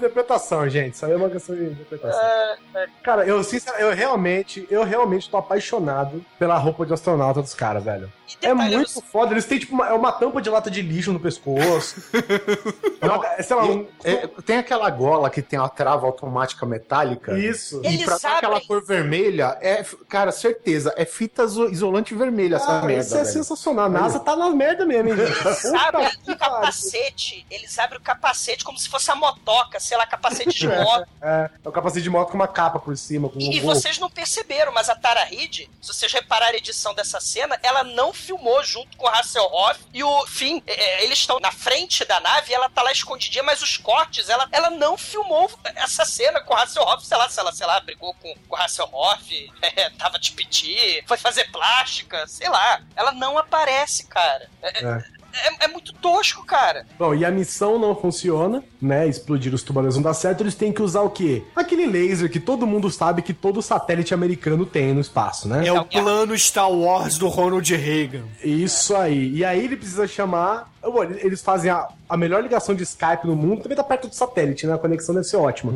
interpretação, gente. Isso aí é uma questão de interpretação. É, é. Cara, eu sinceramente, eu realmente, eu realmente tô apaixonado pela roupa de astronauta dos caras, velho. É muito foda. Eles têm, tipo, uma, é uma tampa de lata de lixo no pescoço. É uma- sei lá, um, É, tem aquela gola que tem a trava automática metálica. Isso. E Eles pra dar aquela cor vermelha, é, cara, certeza, é fita iso- isolante vermelha essa Ah, merda. isso é velho. sensacional. A NASA tá na merda mesmo, hein, gente? Eles abrem o capacete, eles abrem o capacete como se fosse a motoca, sei lá, capacete de moto. É, é o capacete de moto com uma capa por cima. Com E um vocês não perceberam, mas a Tara Reid, se vocês repararem a edição dessa cena, ela não filmou junto com o Hasselhoff e o Finn. É, é, eles estão na frente da nave e ela tá lá escondidinha, mas os cortes, ela, ela não filmou essa cena com o Hasselhoff, sei lá, sei lá, sei lá, brigou com, com o Hasselhoff, é, tava de piti, foi fazer plástica, sei lá. Ela não aparece, cara. É, É. é- muito tosco, cara. Bom, e a missão não funciona, né? Explodir os tubarões não dá certo, eles têm que usar o quê? Aquele laser que todo mundo sabe que todo satélite americano tem no espaço, né? É o plano Star Wars do Ronald Reagan. Isso aí. E aí ele precisa chamar. Bom, Eles fazem a, a melhor ligação de Skype no mundo, também tá perto do satélite, né? A conexão deve ser ótima.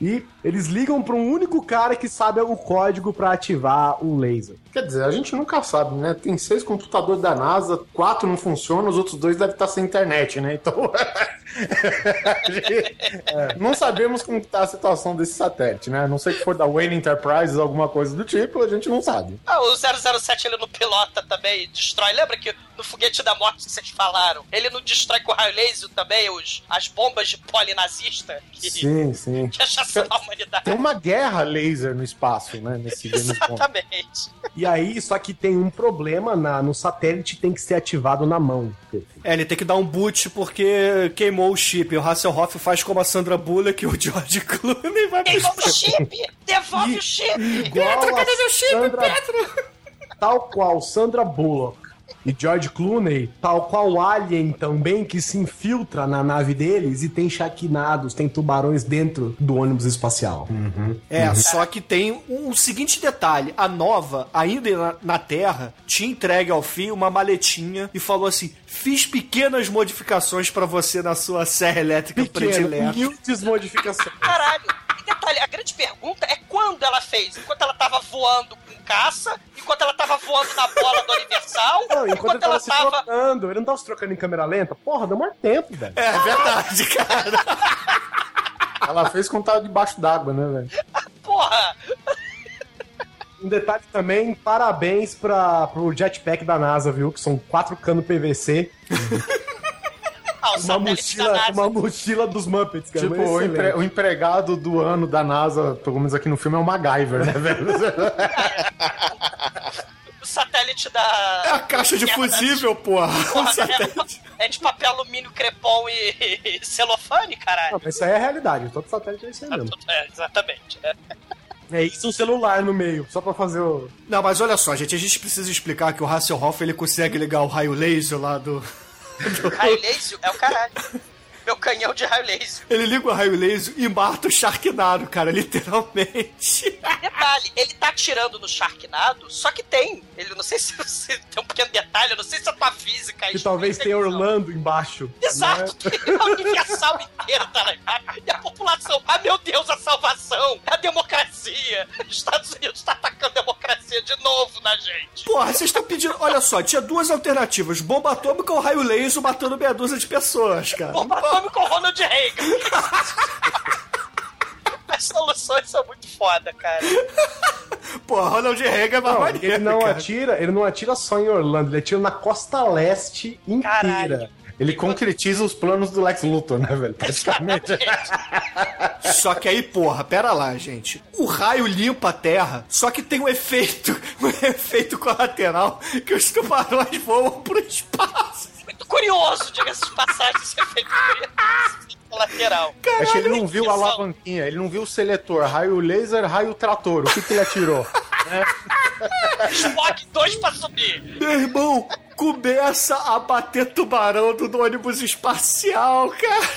E eles ligam pra um único cara que sabe o código pra ativar o laser. Quer dizer, a gente nunca sabe, né? Tem seis computadores da NASA, quatro não funcionam, os outros dois devem estar sem internet, né? Então. É, não sabemos como tá a situação desse satélite, né? A não sei que for da Wayne Enterprises, alguma coisa do tipo, a gente não sabe. Ah, o 007 ele não pilota também, e destrói. Lembra que no foguete da morte que vocês falaram, ele não destrói com raio laser também os, as bombas de polinazista que, Sim, sim. que assassinou a humanidade? Tem uma guerra laser no espaço, né? Nesse. Exatamente. E aí, só que tem um problema na, no satélite, tem que ser ativado na mão. É, ele tem que dar um boot porque queimou o chip. O Hasselhoff faz como a Sandra Bullock e o George Clooney vai pro Devolve o chip! Devolve o chip! Igual cadê meu chip, Sandra- Pedro? Tal qual Sandra Bullock e George Clooney, tal qual Alien também, que se infiltra na nave deles e tem chaquinados, tem tubarões dentro do ônibus espacial. É, só que tem um seguinte detalhe: a nova, ainda na, na Terra, tinha entregue ao fim uma maletinha e falou assim: fiz pequenas modificações pra você na sua serra elétrica Pequeno, predileta. humildes modificações. Caralho! Detalhe, a grande pergunta é quando ela fez? Enquanto ela tava voando com caça? Enquanto ela tava voando na bola do Universal? Não, enquanto ele tava ela se tava. trocando, ele não tava se trocando em câmera lenta. Porra, demora tempo, velho. É verdade, cara. Ela fez quando tava debaixo d'água, né, velho? Porra! Um detalhe também, parabéns pra, pro jetpack da NASA, viu? Que são quatro canos PVC. Uma da mochila, NASA. uma mochila dos Muppets, cara. Tipo, mas o, empre- o empregado do ano da NASA, pelo menos aqui no filme, é o MacGyver, né, velho? O satélite da. É a caixa de fusível, porra. Porra, satélite. é, é de papel alumínio, crepom e, e celofane, caralho. Não, mas isso aí é a realidade. Todo satélite é isso aí mesmo. É, exatamente. É. É isso um celular no meio, só pra fazer o. Não, mas olha só, gente, a gente precisa explicar que o Hasselhoff ele consegue ligar o raio laser lá do. Laser é o caralho. Meu canhão de raio laser. Ele liga o raio laser e mata o Sharknado, cara, literalmente. Detalhe, ele tá atirando no Sharknado, só que tem. Ele não sei se você tem um pequeno detalhe, eu não sei se a tua física. Que talvez tenha Orlando embaixo. Exato, que a Universal inteira tá lá. E a população, ah meu Deus, a salvação, a democracia. Os Estados Unidos tá atacando a democracia de novo na gente. Porra, vocês estão pedindo. Olha só, tinha duas alternativas: bomba atômica ou raio laser matando meia dúzia de pessoas, cara. Bomba atômica com Ronald Reagan. As soluções são muito foda, cara. Porra, Ronald Reagan é Não, maneiro, ele não cara. atira, ele não atira só em Orlando, ele atira na costa leste inteira. Caralho. Ele concretiza os planos do Lex Luthor, né, velho? Praticamente. Só que aí, porra, pera lá, gente. O raio limpa a terra, só que tem um efeito, um efeito colateral que os tubarões voam pro espaço. Curioso, diga-se de passagem, esse efeito curioso. Lateral. É que ele não viu a Caralho, alavanquinha, ele não viu o seletor, raio laser, raio trator. O que, que ele atirou? Spock 2 pra subir. Meu irmão, começa a bater tubarão do ônibus espacial, cara.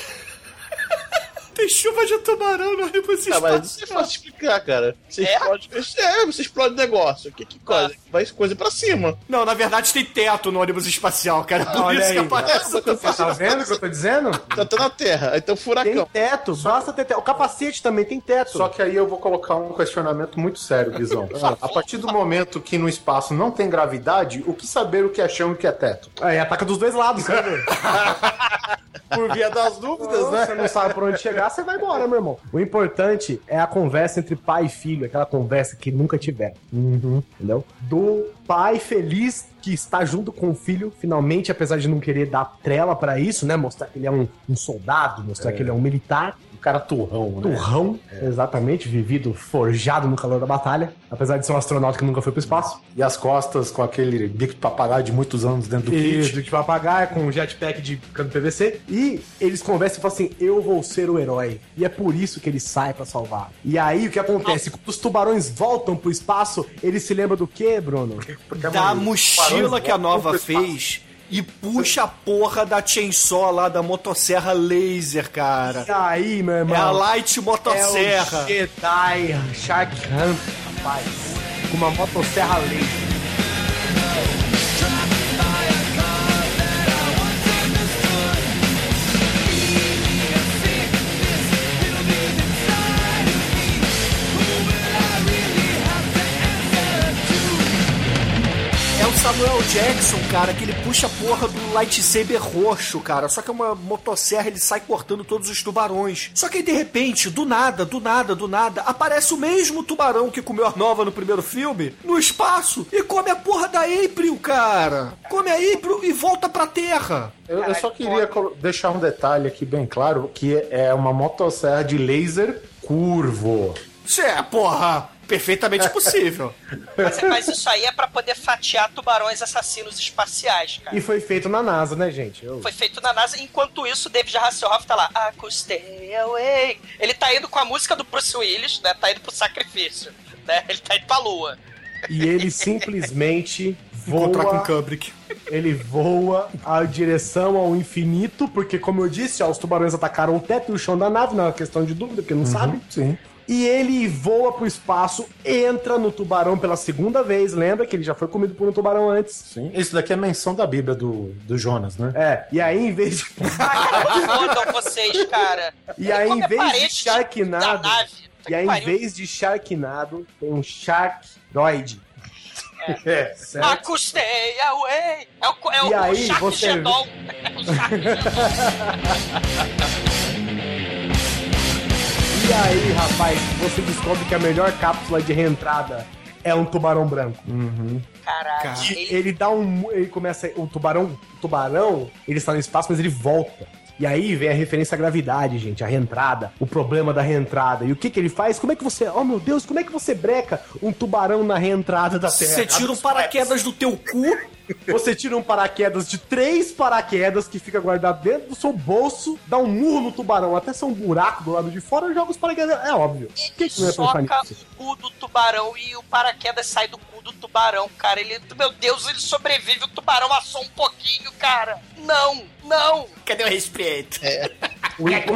Tem chuva de tubarão no ônibus Ah, mas isso é espacial. fácil explicar, cara. Você É? explode. É, você explode negócio. Que, que coisa? Vai coisa pra cima. Não, na verdade tem teto no ônibus espacial, cara. Por Olha isso que aí. aparece. Você Tá vendo o que eu tô dizendo? Tá tá na terra, tem um Tem furacão. teto, basta ter teto. O capacete também tem teto. Só que aí eu vou colocar um questionamento muito sério, Guizão. A partir do momento que no espaço não tem gravidade, o que saber o que é chão e o que é teto? Aí ataca dos dois lados, sabe? Por via das dúvidas, Se você não sabe por onde chegar, você vai embora, meu irmão. O importante é a conversa entre pai e filho, aquela conversa que nunca tiver. Entendeu? Do pai feliz que está junto com o filho, finalmente, apesar de não querer dar trela pra isso, né? Mostrar que ele é um, um soldado, mostrar que ele é um militar. Cara turrão, né? Turrão, exatamente, vivido, forjado no calor da batalha, apesar de ser um astronauta que nunca foi pro espaço. E as costas com aquele bico de papagaio de muitos anos dentro do Isso, kit. de papagaio, com um jetpack de cano PVC. E eles conversam e falam assim: Eu vou ser o herói. E é por isso que ele sai pra salvar. E aí o que acontece? Quando os tubarões voltam pro espaço, eles se lembram do quê, Bruno? Da mochila que a nova fez e puxa a porra da chainsaw lá, da motosserra laser, cara. E aí, meu irmão? É a Light É Motosserra. o Jedi Shark Hunt, rapaz. Com uma motosserra laser. Samuel Jackson, cara, que ele puxa a porra do lightsaber roxo, cara. Só que é uma motosserra, ele sai cortando todos os tubarões. Só que aí, de repente, do nada, do nada, do nada, aparece o mesmo tubarão que comeu a nova no primeiro filme, no espaço, e come a porra da April, cara. Come a April e volta pra Terra. Eu, eu só queria deixar um detalhe aqui bem claro, que é uma motosserra de laser curvo. Isso é, porra, perfeitamente possível. Mas, mas isso aí é pra poder fatiar tubarões assassinos espaciais, cara. E foi feito na NASA, né, gente? Eu- Foi feito na NASA. Enquanto isso, David Hasselhoff tá lá. I could stay away. Ele tá indo com a música do Bruce Willis, né? Tá indo pro sacrifício. Né? Ele tá indo pra lua. E ele simplesmente Encontrar com voa. Kubrick. Ele voa a direção ao infinito, porque, como eu disse, ó, os tubarões atacaram o teto e o chão da nave, não é uma questão de dúvida, porque não sabe. Sim. E ele voa pro espaço, entra no tubarão pela segunda vez. Lembra que ele já foi comido por um tubarão antes? Sim. Isso daqui é menção da Bíblia do, do Jonas, né? É, e aí em vez de. Fodam vocês, cara. E aí, em a vez de Sharknado. Puta E aí, em vez de Sharknado, tem um Sharknoid. É, I certo? away. É o, é o, E o aí, Shark você- Shandong. É o Shark E aí, rapaz, você descobre que a melhor cápsula de reentrada é um tubarão branco. Caralho. E Ele, ele dá um. Ele começa. O tubarão. O tubarão, ele está no espaço, mas ele volta. E aí vem a referência à gravidade, gente, a reentrada, o problema da reentrada. E o que que ele faz? Como é que você. Oh meu Deus, como é que você breca um tubarão na reentrada da Terra? Você tira um paraquedas do teu cu. Você tira um paraquedas de três paraquedas que fica guardado dentro do seu bolso, dá um murro no tubarão até ser um buraco do lado de fora e joga os paraquedas. É óbvio. Por que, que não é soca o cu do tubarão e o paraquedas sai do cu do tubarão, cara. Ele, meu Deus, ele sobrevive. O tubarão assou um pouquinho, cara. Não, não. Cadê o respeito? O, impo-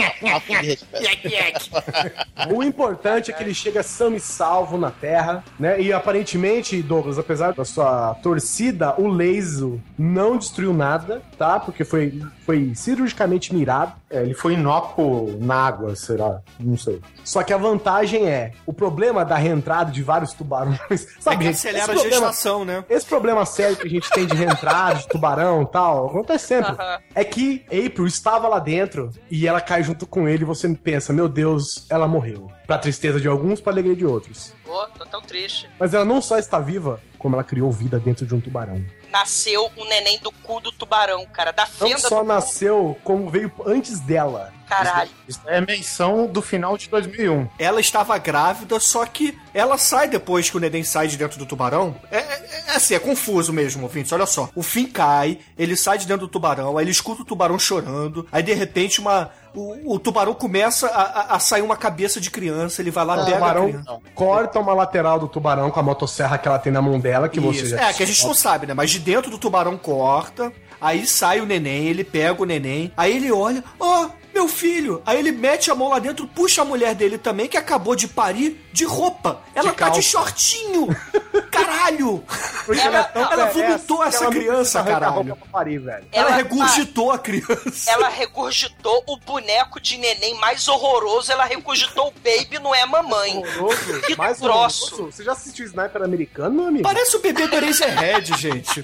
o importante é que ele chega são e salvo na Terra, né? E aparentemente, Douglas, apesar da sua torcida, o laser não destruiu nada, tá? Porque foi, foi cirurgicamente mirado. É, ele foi inócuo na água, será? Não sei. Só que a vantagem é, o problema da reentrada de vários tubarões, É sabe? que gente, acelera a esse problema- gestação, né? Esse problema sério que a gente tem de reentrada, de tubarão e tal, acontece sempre. Aham. É que April estava lá dentro e ela cai junto com ele e você pensa, meu Deus, ela morreu. Pra tristeza de alguns, pra alegria de outros. Pô, tô tão triste. Mas ela não só está viva, como ela criou vida dentro de um tubarão. Nasceu um neném do cu do tubarão, cara. Da Não fenda só do nasceu, como veio antes dela. Caralho. Isso é menção do final de 2001. Ela estava grávida, só que ela sai depois que o neném sai de dentro do tubarão. É, é- é assim, é confuso mesmo, ouvintes. Olha só. O Finn cai, ele sai de dentro do tubarão, aí ele escuta o tubarão chorando, aí de repente uma. O, o tubarão começa a, a- a sair uma cabeça de criança, ele vai lá, O pega tubarão corta uma lateral do tubarão com a motosserra que ela tem na mão dela, que você Isso. já É, que a gente não sabe, né? Mas de dentro do tubarão corta, aí sai o neném, ele pega o neném, aí ele olha, ó, meu filho. Aí ele mete a mão lá dentro, puxa a mulher dele também, que acabou de parir, de roupa. Ela tá de shortinho. Caralho. Ela- é ela perversa vomitou essa ela não criança, caralho. parir, velho. Ela, Ela- regurgitou a criança. Ela regurgitou o boneco de neném mais horroroso, ela regurgitou o baby, não é mamãe. Horroroso, Que mais troço. horroroso. Você já assistiu Sniper americano, meu amigo? Parece o bebê do Eraserhead, gente.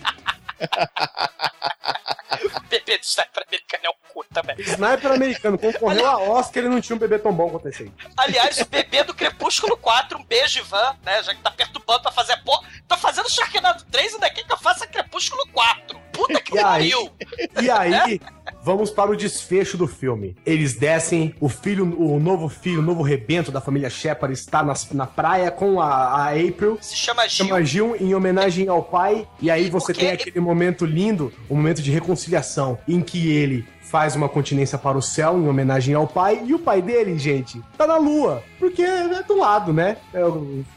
Bebê do sniper americano é um cu também. Sniper americano concorreu a Oscar, ele não tinha um bebê tão bom quanto esse aí. Aliás, o bebê do Crepúsculo 4, um beijo, Ivan, né? Já que tá perturbando pra fazer porra. Tô fazendo Sharknado 3 e daqui que eu faça Crepúsculo 4. Puta que E aí? pariu! E aí, vamos para o desfecho do filme. Eles descem, o filho, o novo filho, o novo rebento da família Shepard está nas- na praia com a, a April. Se chama Gil. Chama Gil em homenagem ao pai. E aí você Porque- tem aquele momento lindo, um momento de reconciliação, em que ele faz uma continência para o céu em homenagem ao pai. E o pai dele, gente, tá na lua. Porque é do lado, né? É,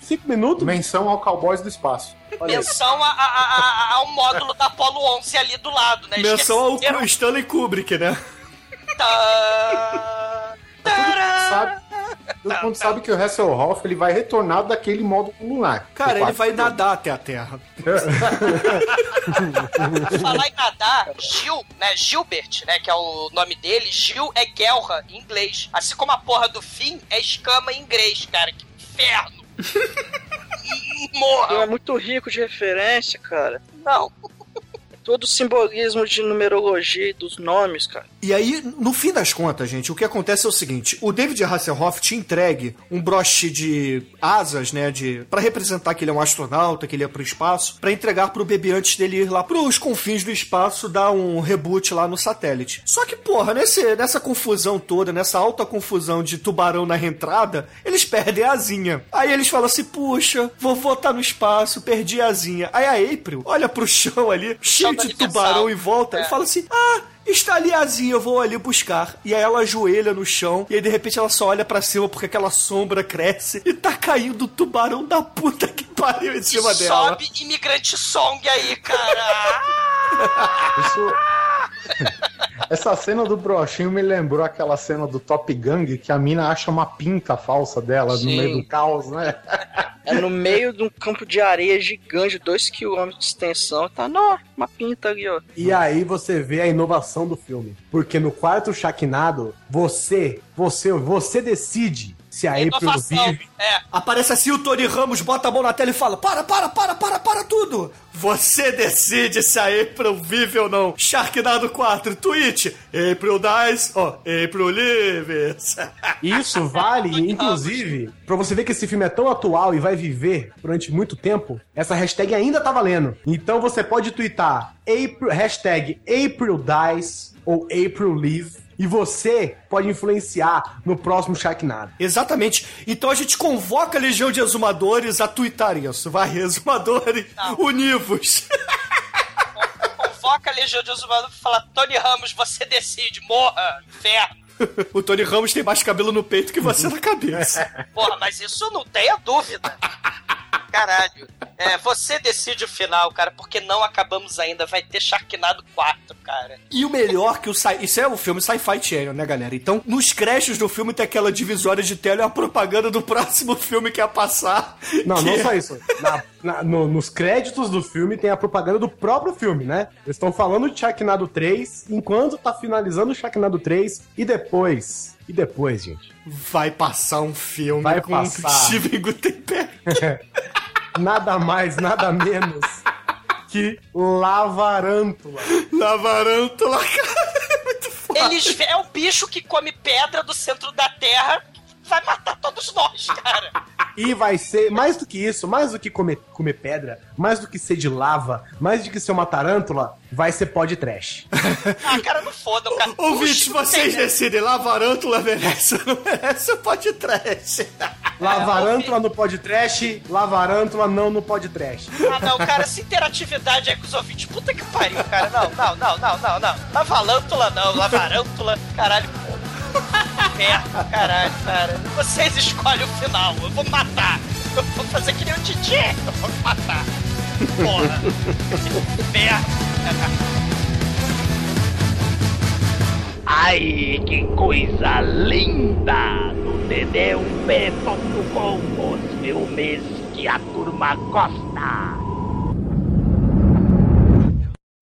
cinco minutos. Menção ao Cowboys do Espaço. Olha. Menção a- a- a- ao módulo da Apollo 11 ali do lado, né? Menção ao? Stanley Kubrick, né? Tá. Sabe? Todo mundo sabe que o Hasselhoff ele vai retornar daquele modo lunar. Cara, ele vai nadar até a Terra. Falar em nadar, Gil, né? Gilbert, né? Que é o nome dele. Gil é Gelra em inglês. Assim como a porra do fim é escama em inglês, cara. Que inferno! Eu é Morra! muito rico de referência, cara. Não. Todo o simbolismo de numerologia e dos nomes, cara. E aí, no fim das contas, gente, o que acontece é o seguinte: o David Hasselhoff te entregue um broche de asas, né, de para representar que ele é um astronauta, que ele é pro espaço, pra entregar pro bebê antes dele ir lá pros confins do espaço, dar um reboot lá no satélite. Só que, porra, nesse, nessa confusão toda, nessa alta confusão de tubarão na reentrada, eles perdem a asinha. Aí eles falam assim: puxa, vovô tá no espaço, perdi a asinha. Aí a April olha pro chão ali, cheio de tubarão em volta, É. e fala assim: ah. Está ali a asinha, eu vou ali buscar. E aí ela ajoelha no chão, e aí de repente ela só olha pra cima porque aquela sombra cresce e tá caindo o tubarão da puta que pariu em cima dela. Sobe imigrante song aí, cara. Isso... Essa cena do brochinho me lembrou aquela cena do Top Gang que a mina acha uma pinta falsa dela Sim. no meio do caos, né? É no meio de um campo de areia gigante, 2km de extensão. Tá, não, uma pinta ali, ó. E aí você vê a inovação do filme. Porque no quarto Sharknado, você, você, você decide se a April Inovação. vive. É. Aparece assim o Tony Ramos, bota a mão na tela e fala: Para, para, para, para, para tudo! Você decide se a April vive ou não. Sharknado 4, tweet: April dies, ó, April lives. Isso vale, inclusive, pra você ver que esse filme é tão atual e vai viver durante muito tempo, essa hashtag ainda tá valendo. Então você pode twittar April, hashtag April Dies ou April Live e você pode influenciar no próximo Sharknado. Exatamente. Então a gente convoca a Legião de Exumadores a twittar isso. Vai, Exumadores, univos. Convoca a Legião de Exumador pra falar: Tony Ramos, você decide, morra, inferno. o Tony Ramos tem mais cabelo no peito que você na cabeça. Porra, mas isso não tenha dúvida. Caralho. É, você decide o final, cara, porque não acabamos ainda. Vai ter Sharknado 4, cara. E o melhor que o sci... Isso é o filme Sci-Fi Channel, né, galera? Então, nos créditos do filme tem aquela divisória de tela e a propaganda do próximo filme que ia passar. Não, que não é- só isso. Na- na- no- nos créditos do filme tem a propaganda do próprio filme, né? Eles estão falando de Sharknado 3 enquanto tá finalizando o Sharknado 3 e depois. E depois, gente. Vai passar um filme Vai com passar. Steven Gutenberg. nada mais, nada menos que Lavarântula. Lavarântula, cara. É muito foda. Eles é o bicho que come pedra do centro da Terra. Vai matar todos nós, cara. E vai ser, mais do que isso, mais do que comer, comer pedra, mais do que ser de lava, mais do que ser uma tarântula, vai ser pó de trash. Ah, cara, não foda, cara. Ouvintes, não vocês tem- decidem. Lavarântula merece ou não merece o pode trash. Lavarântula no pó de trash, lavarântula não no pó de trash. Ah, não, cara, essa interatividade aí com os ouvintes. Puta que pariu, cara. Não, não, não, não, não, não. Lavalântula não, lavarântula, caralho. Merda, caralho, cara. Vocês escolhem o final. Eu vou matar. Eu vou fazer que nem o Didi. Eu vou matar. Porra. Merda. Ai, que coisa linda! No td1p.com, os filmes que a turma gosta.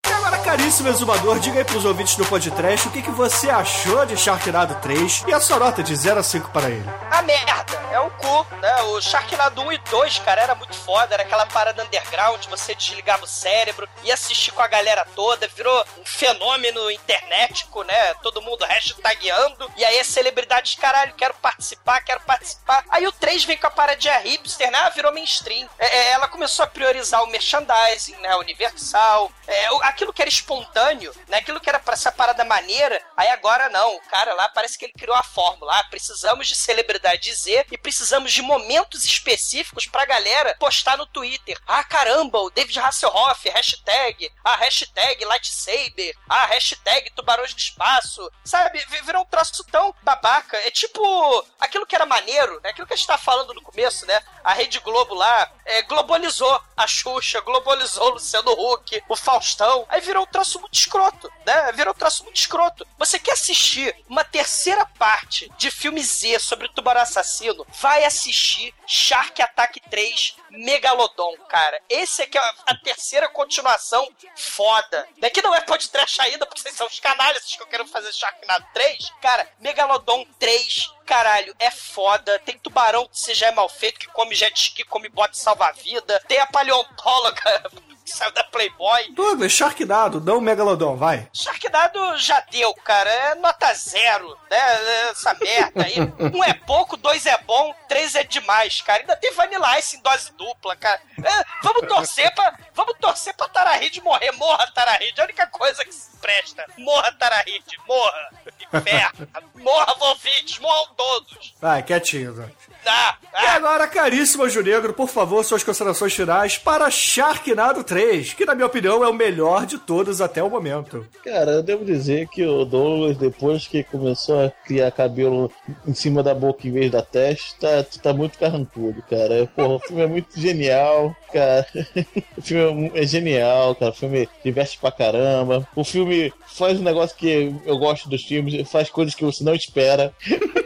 E agora, caríssimo exumador, diga aí pros ouvintes do podcast o que, que você achou de Sharknado 3 e a sua nota de 0 a 5 para ele. A merda, é o cu, né? O Sharknado 1 e 2, cara, era muito foda, era aquela parada underground, você desligava o cérebro e assistir com a galera toda, virou um fenômeno internetico, né? Todo mundo hashtagando, e aí as celebridades, caralho, quero participar, quero participar. Aí o 3 vem com a paradinha hipster, né? Ah, Virou mainstream. É, é, ela começou a priorizar o merchandising, né? Universal, é, aquilo que era espontâneo, né? Aquilo que era pra ser a parada maneira, aí agora não. O cara lá parece que ele criou a fórmula. Ah, precisamos de celebridade Z e precisamos de momentos específicos pra galera postar no Twitter. Ah, caramba, o David Hasselhoff, hashtag, a hashtag lightsaber, a hashtag tubarões do espaço, sabe? Vi- Virou um troço tão babaca. É tipo aquilo que era maneiro, né? Aquilo que a gente tá falando no começo, né? A Rede Globo lá é, globalizou a Xuxa, globalizou o Luciano Huck, o Faustão. Aí virou um troço muito escroto, né? Virou um troço muito escroto. Você quer assistir uma terceira parte de filme Z sobre o tubarão assassino? Vai assistir Shark Attack 3 Megalodon, cara. Esse aqui é a, terceira continuação foda. Daqui não é podcast ainda, porque vocês são os canalhas que eu quero fazer Sharknado 3. Cara, Megalodon 3 Caralho, é foda. Tem tubarão que você já é mal feito, que come jet ski, come bote salva-vida. Tem a paleontóloga que saiu da Playboy. Douglas, Sharknado, não Megalodon, vai. Sharknado já deu, cara. É nota zero, né? Essa merda aí. Um é pouco, dois é bom, três é demais, cara. Ainda tem Vanilla Ice em dose dupla, cara. É, vamos torcer pra. Vamos torcer pra Tarahide morrer. Morra, Tarahide. É a única coisa que se presta. Morra, Tarahide. Morra. Inferno. Morra, Volvites. Morram todos. Vai, quietinho, Douglas. Ah, E agora, caríssimo Anjo Negro, por favor, suas considerações finais para Sharknado 3, que na minha opinião é o melhor de todos até o momento. Cara, eu devo dizer que o Douglas, depois que começou a criar cabelo em cima da boca em vez da testa, tá, tá muito carrancudo, cara. Porra, o filme é muito genial, cara. O filme é é genial, cara. O filme diverte pra caramba. O filme faz um negócio que eu gosto dos filmes, faz coisas que você não espera.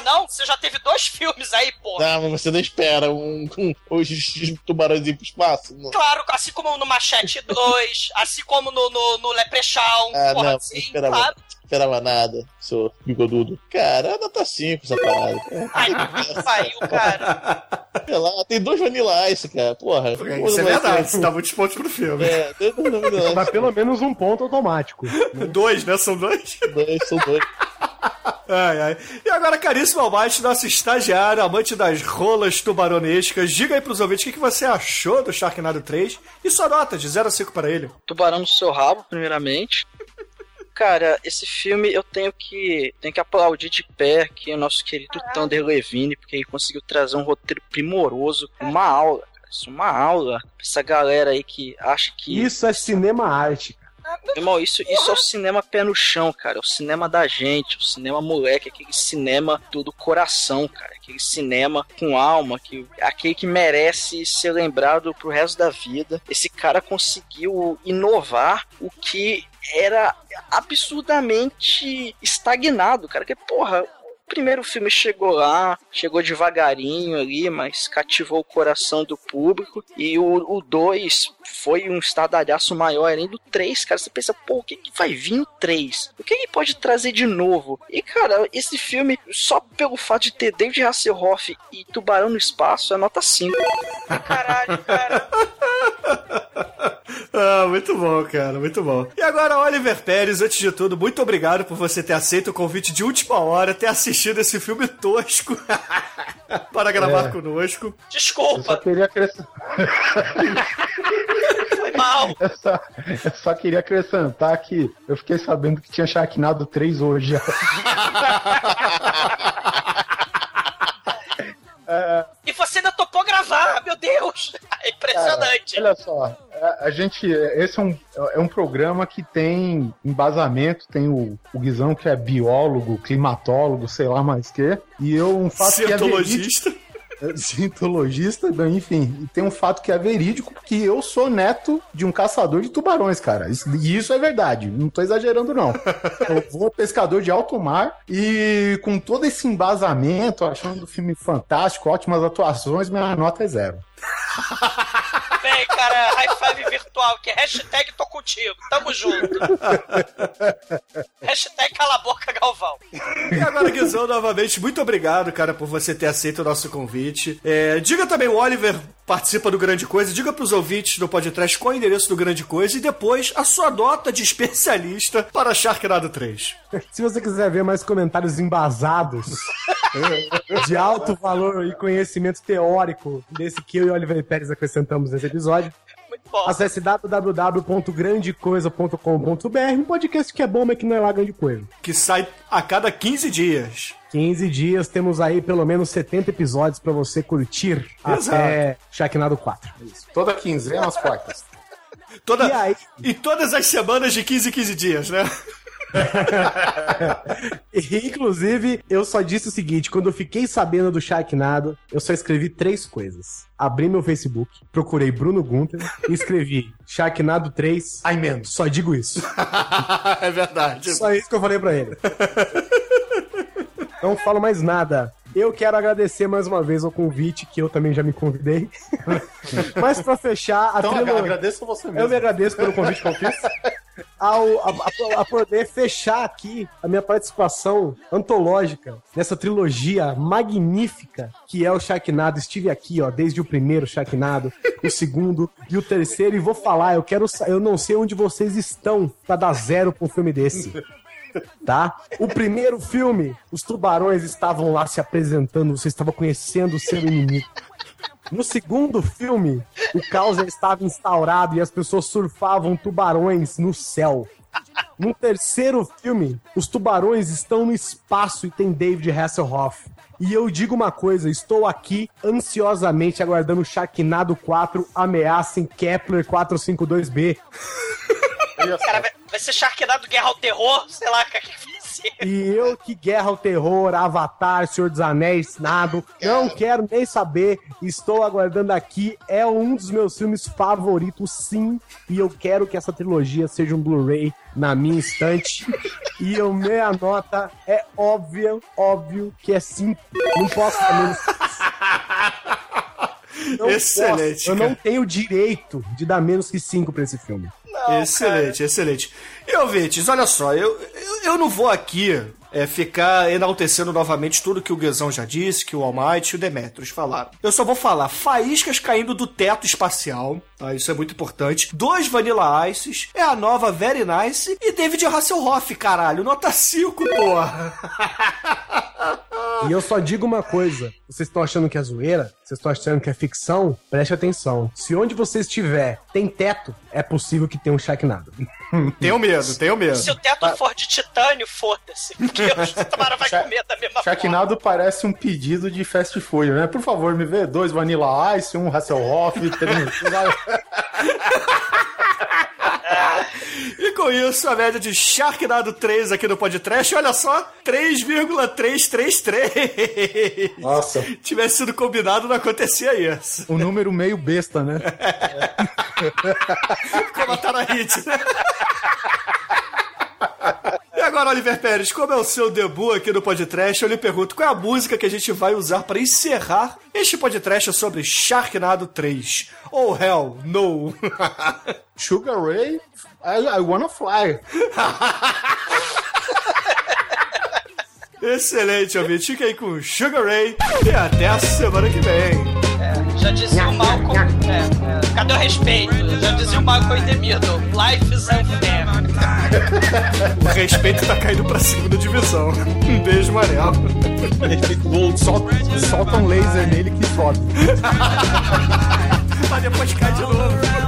Ah, não? Você já teve dois filmes aí, pô. Não, mas você não espera um, um, os tubarões ir pro espaço. Não. Claro, assim como no Machete 2, assim como no, no, no Leprechaun. Ah, porra, não, não sim, esperava, claro. não esperava nada, seu bigodudo. Cara, nota 5 essa parada. Ai, que pariu, cara. Sei lá, tem dois Vanilla Ice, cara. Porra. Isso é verdade, você dá muitos pontos pro filme. É, tem dois Vanilla Ice. Mas pelo menos um ponto automático. Dois, né? São dois? Dois, são dois. Ai, ai. E agora, caríssimo Almighty, nosso estagiário, amante das rolas tubaronescas, diga aí pros ouvintes o que, que você achou do Sharknado 3 e sua nota de 0 a 5 para ele. Tubarão no seu rabo, primeiramente. Cara, esse filme eu tenho que tenho que aplaudir de pé aqui o nosso querido Thunder Levine, porque ele conseguiu trazer um roteiro primoroso, uma aula, cara. Isso é uma aula pra essa galera aí que acha que Isso é cinema arte. Irmão, isso, isso é o cinema pé no chão, cara. É o cinema da gente, o cinema moleque, aquele cinema do, do coração, cara. Aquele cinema com alma, que, aquele que merece ser lembrado pro resto da vida. Esse cara conseguiu inovar o que era absurdamente estagnado, cara. Que, porra, primeiro filme chegou lá, chegou devagarinho ali, mas cativou o coração do público. E o 2 foi um estardalhaço maior além do 3, cara. Você pensa, pô, o que, que vai vir no 3? O que ele pode trazer de novo? E, cara, esse filme, só pelo fato de ter David Hasselhoff e Tubarão no Espaço, é nota 5. Caralho, cara. Ah, muito bom, cara, muito bom. E agora, Oliver Pérez, antes de tudo, muito obrigado por você ter aceito o convite de última hora, ter assistido esse filme tosco para gravar É. conosco. Eu só Desculpa, queria acrescentar. foi mal. Eu só, eu só queria acrescentar que eu fiquei sabendo que tinha Sharknado 3 hoje. E você ainda topou gravar, meu Deus. É impressionante. Olha só, a, a gente. Esse é um, é um programa que tem embasamento, tem o, o Guizão que é biólogo, climatólogo, sei lá mais que. E eu faço que é verídico. Cientologista. Enfim. Tem um fato que é verídico, que eu sou neto de um caçador de tubarões, cara. Isso- E isso é verdade, não tô exagerando, não. Eu vou pescador de alto mar e com todo esse embasamento, achando o filme fantástico, ótimas atuações, minha nota é zero. Vem, cara, high five virtual, que é hashtag tô contigo. Tamo junto. hashtag cala a boca, Galvão. E agora, Guizão, novamente, muito obrigado, cara, por você ter aceito o nosso convite. É, diga também, o Oliver participa do Grande Coisa. Diga pros ouvintes do podcast qual é o endereço do Grande Coisa e depois a sua nota de especialista para Sharknado 3. Se você quiser ver mais comentários embasados de alto valor e conhecimento teórico desse que eu e Oliver Pérez acrescentamos nesse episódio, acesse www.grandecoisa.com.br, um podcast que é bom, mas que não é lá grande coisa. Que sai a cada 15 dias. 15 dias, temos aí pelo menos 70 episódios pra você curtir Exato. até Sharknado 4. Toda quinzena, às quartas. Toda, E aí? E todas as semanas de 15 em 15 dias, né? E, Inclusive, eu só disse o seguinte: quando eu fiquei sabendo do Sharknado, eu só escrevi três coisas. Abri meu Facebook, procurei Bruno Gunter e escrevi Sharknado 3. Ai, menos. Só digo isso. é verdade. Só isso que eu falei pra ele. Não falo mais nada. Eu quero agradecer mais uma vez ao convite, que eu também já me convidei. Mas pra fechar, a Então, trilha... agradeça você mesmo. Eu me agradeço pelo convite que eu fiz. Ao, a, a- a poder fechar aqui a minha participação antológica nessa trilogia magnífica que é o Sharknado. Estive aqui, ó, desde o primeiro Sharknado, o segundo e o terceiro, e vou falar, eu quero. Eu não sei onde vocês estão pra dar zero pra um filme desse tá? O primeiro filme, os tubarões estavam lá se apresentando, você estava conhecendo o seu inimigo. No segundo filme, o caos já estava instaurado e as pessoas surfavam tubarões no céu. No terceiro filme, os tubarões estão no espaço e tem David Hasselhoff. E eu digo uma coisa, estou aqui ansiosamente aguardando Sharknado 4 ameaça em Kepler 452b. Cara, vai, ser Sharknado Guerra ao Terror, sei lá, o que que vai ser. E eu que Guerra ao Terror, Avatar, Senhor dos Anéis, nada. Não quero nem saber. Estou aguardando aqui. É um dos meus filmes favoritos, sim. E eu quero que essa trilogia seja um Blu-ray na minha estante. E a minha nota é óbvia, óbvio que é 5. Não posso dar menos. Não Excelente, posso. Eu não tenho direito de dar menos que 5 pra esse filme. Excelente, excelente. E ouvintes, olha só, eu, eu, eu não vou aqui é, ficar enaltecendo novamente tudo que o Guizão já disse, que o Almighty e o Demetrius falaram. Eu só vou falar faíscas caindo do teto espacial, tá? Isso é muito importante. Dois Vanilla Ices, é a nova Very Nice e David Hasselhoff, caralho. Nota 5, porra. E eu só digo uma coisa: vocês estão achando que é zoeira? Vocês estão achando que é ficção? Preste atenção. Se onde você estiver tem teto, é possível que tenha um Sharknado. Tenho medo, tenho medo. Se o teto for de titânio, foda-se. Porque o tubarão vai comer da mesma forma. Sharknado parece um pedido de fast food, né? Por favor, me vê dois Vanilla Ice, um Hasselhoff, três... Com isso, a média de Sharknado 3 aqui no podcast, olha só, 3,333. Nossa. Tivesse sido combinado, não acontecia isso. Um número meio besta, né? Como a Tarahit, né? E agora, Oliver Pérez, como é o seu debut aqui no podcast, eu lhe pergunto qual é a música que a gente vai usar para encerrar este podcast sobre Sharknado 3. Oh, hell, no. Sugar Ray, I, I wanna fly. Excelente, ouvinte. Fica aí com Sugar Ray e até a semana que vem. Já dizia o Malcolm. É, é, cadê o respeito? Já dizia o Malcolm Middle. Life is unfair. O respeito tá caindo pra segunda divisão. Um beijo, Manel. Solta, solta um laser nele que sobe. Mas depois cai de novo.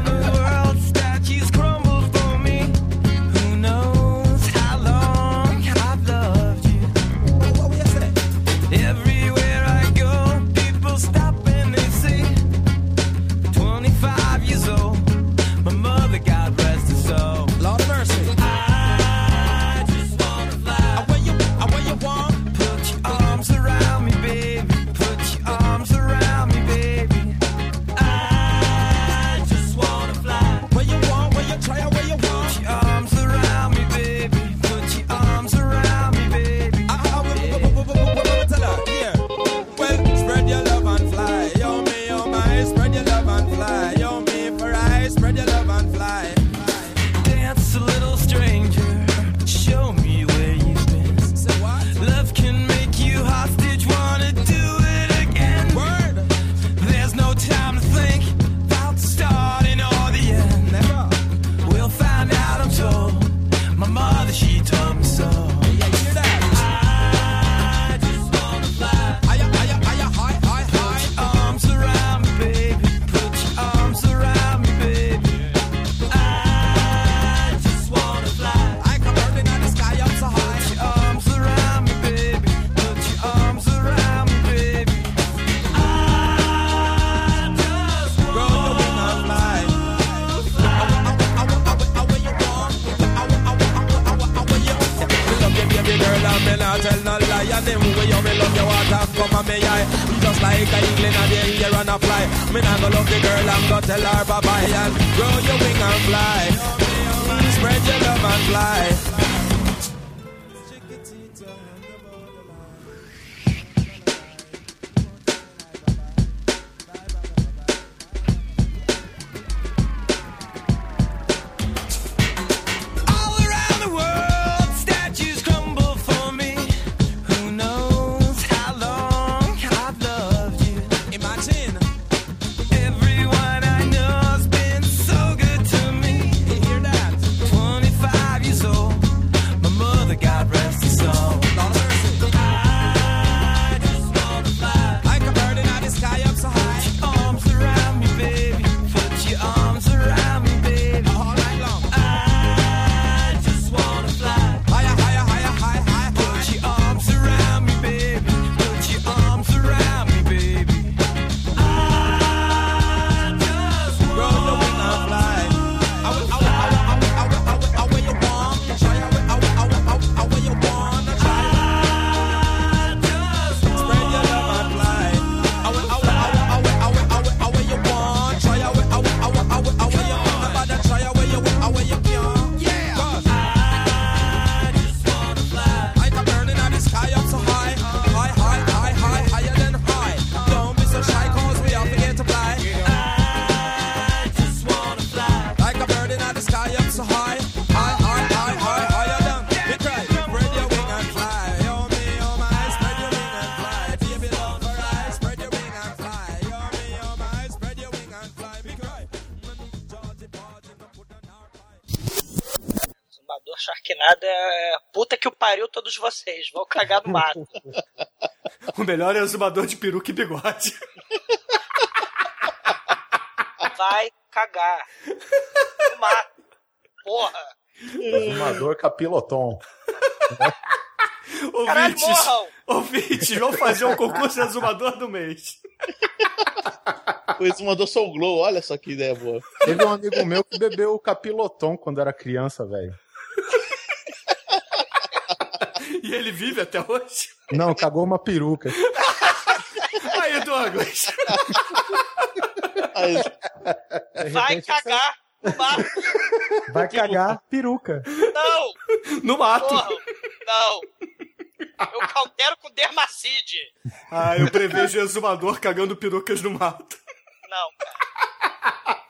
Tell no lie. And them way you me love you water come on me eye. Just like a eagle in the air and a fly. Me not go love the girl, I'm gonna tell her bye bye and grow your wing and fly. Spread your love and fly. Todos vocês. Vão cagar no mato. O melhor é o zumbador de peruca e bigode. Vai cagar. No mato. Porra. Fumador capiloton. Caralho, Ouvintes, morram. ouvintes, vamos fazer um concurso de exumador do mês. O exumador Soul Glow, olha só que ideia boa. Teve um amigo meu que bebeu capiloton quando era criança, velho. E ele vive até hoje. Não, cagou uma peruca. Aí, Douglas. Vai cagar no mato. Vai cagar peruca. Não. No mato. Porra. Não. Eu cautero com dermacide. Ah, eu prevejo o exumador cagando perucas no mato. Não, cara.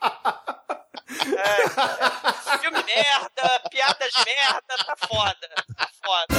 É, filme merda, piadas merda, tá foda. Tá foda.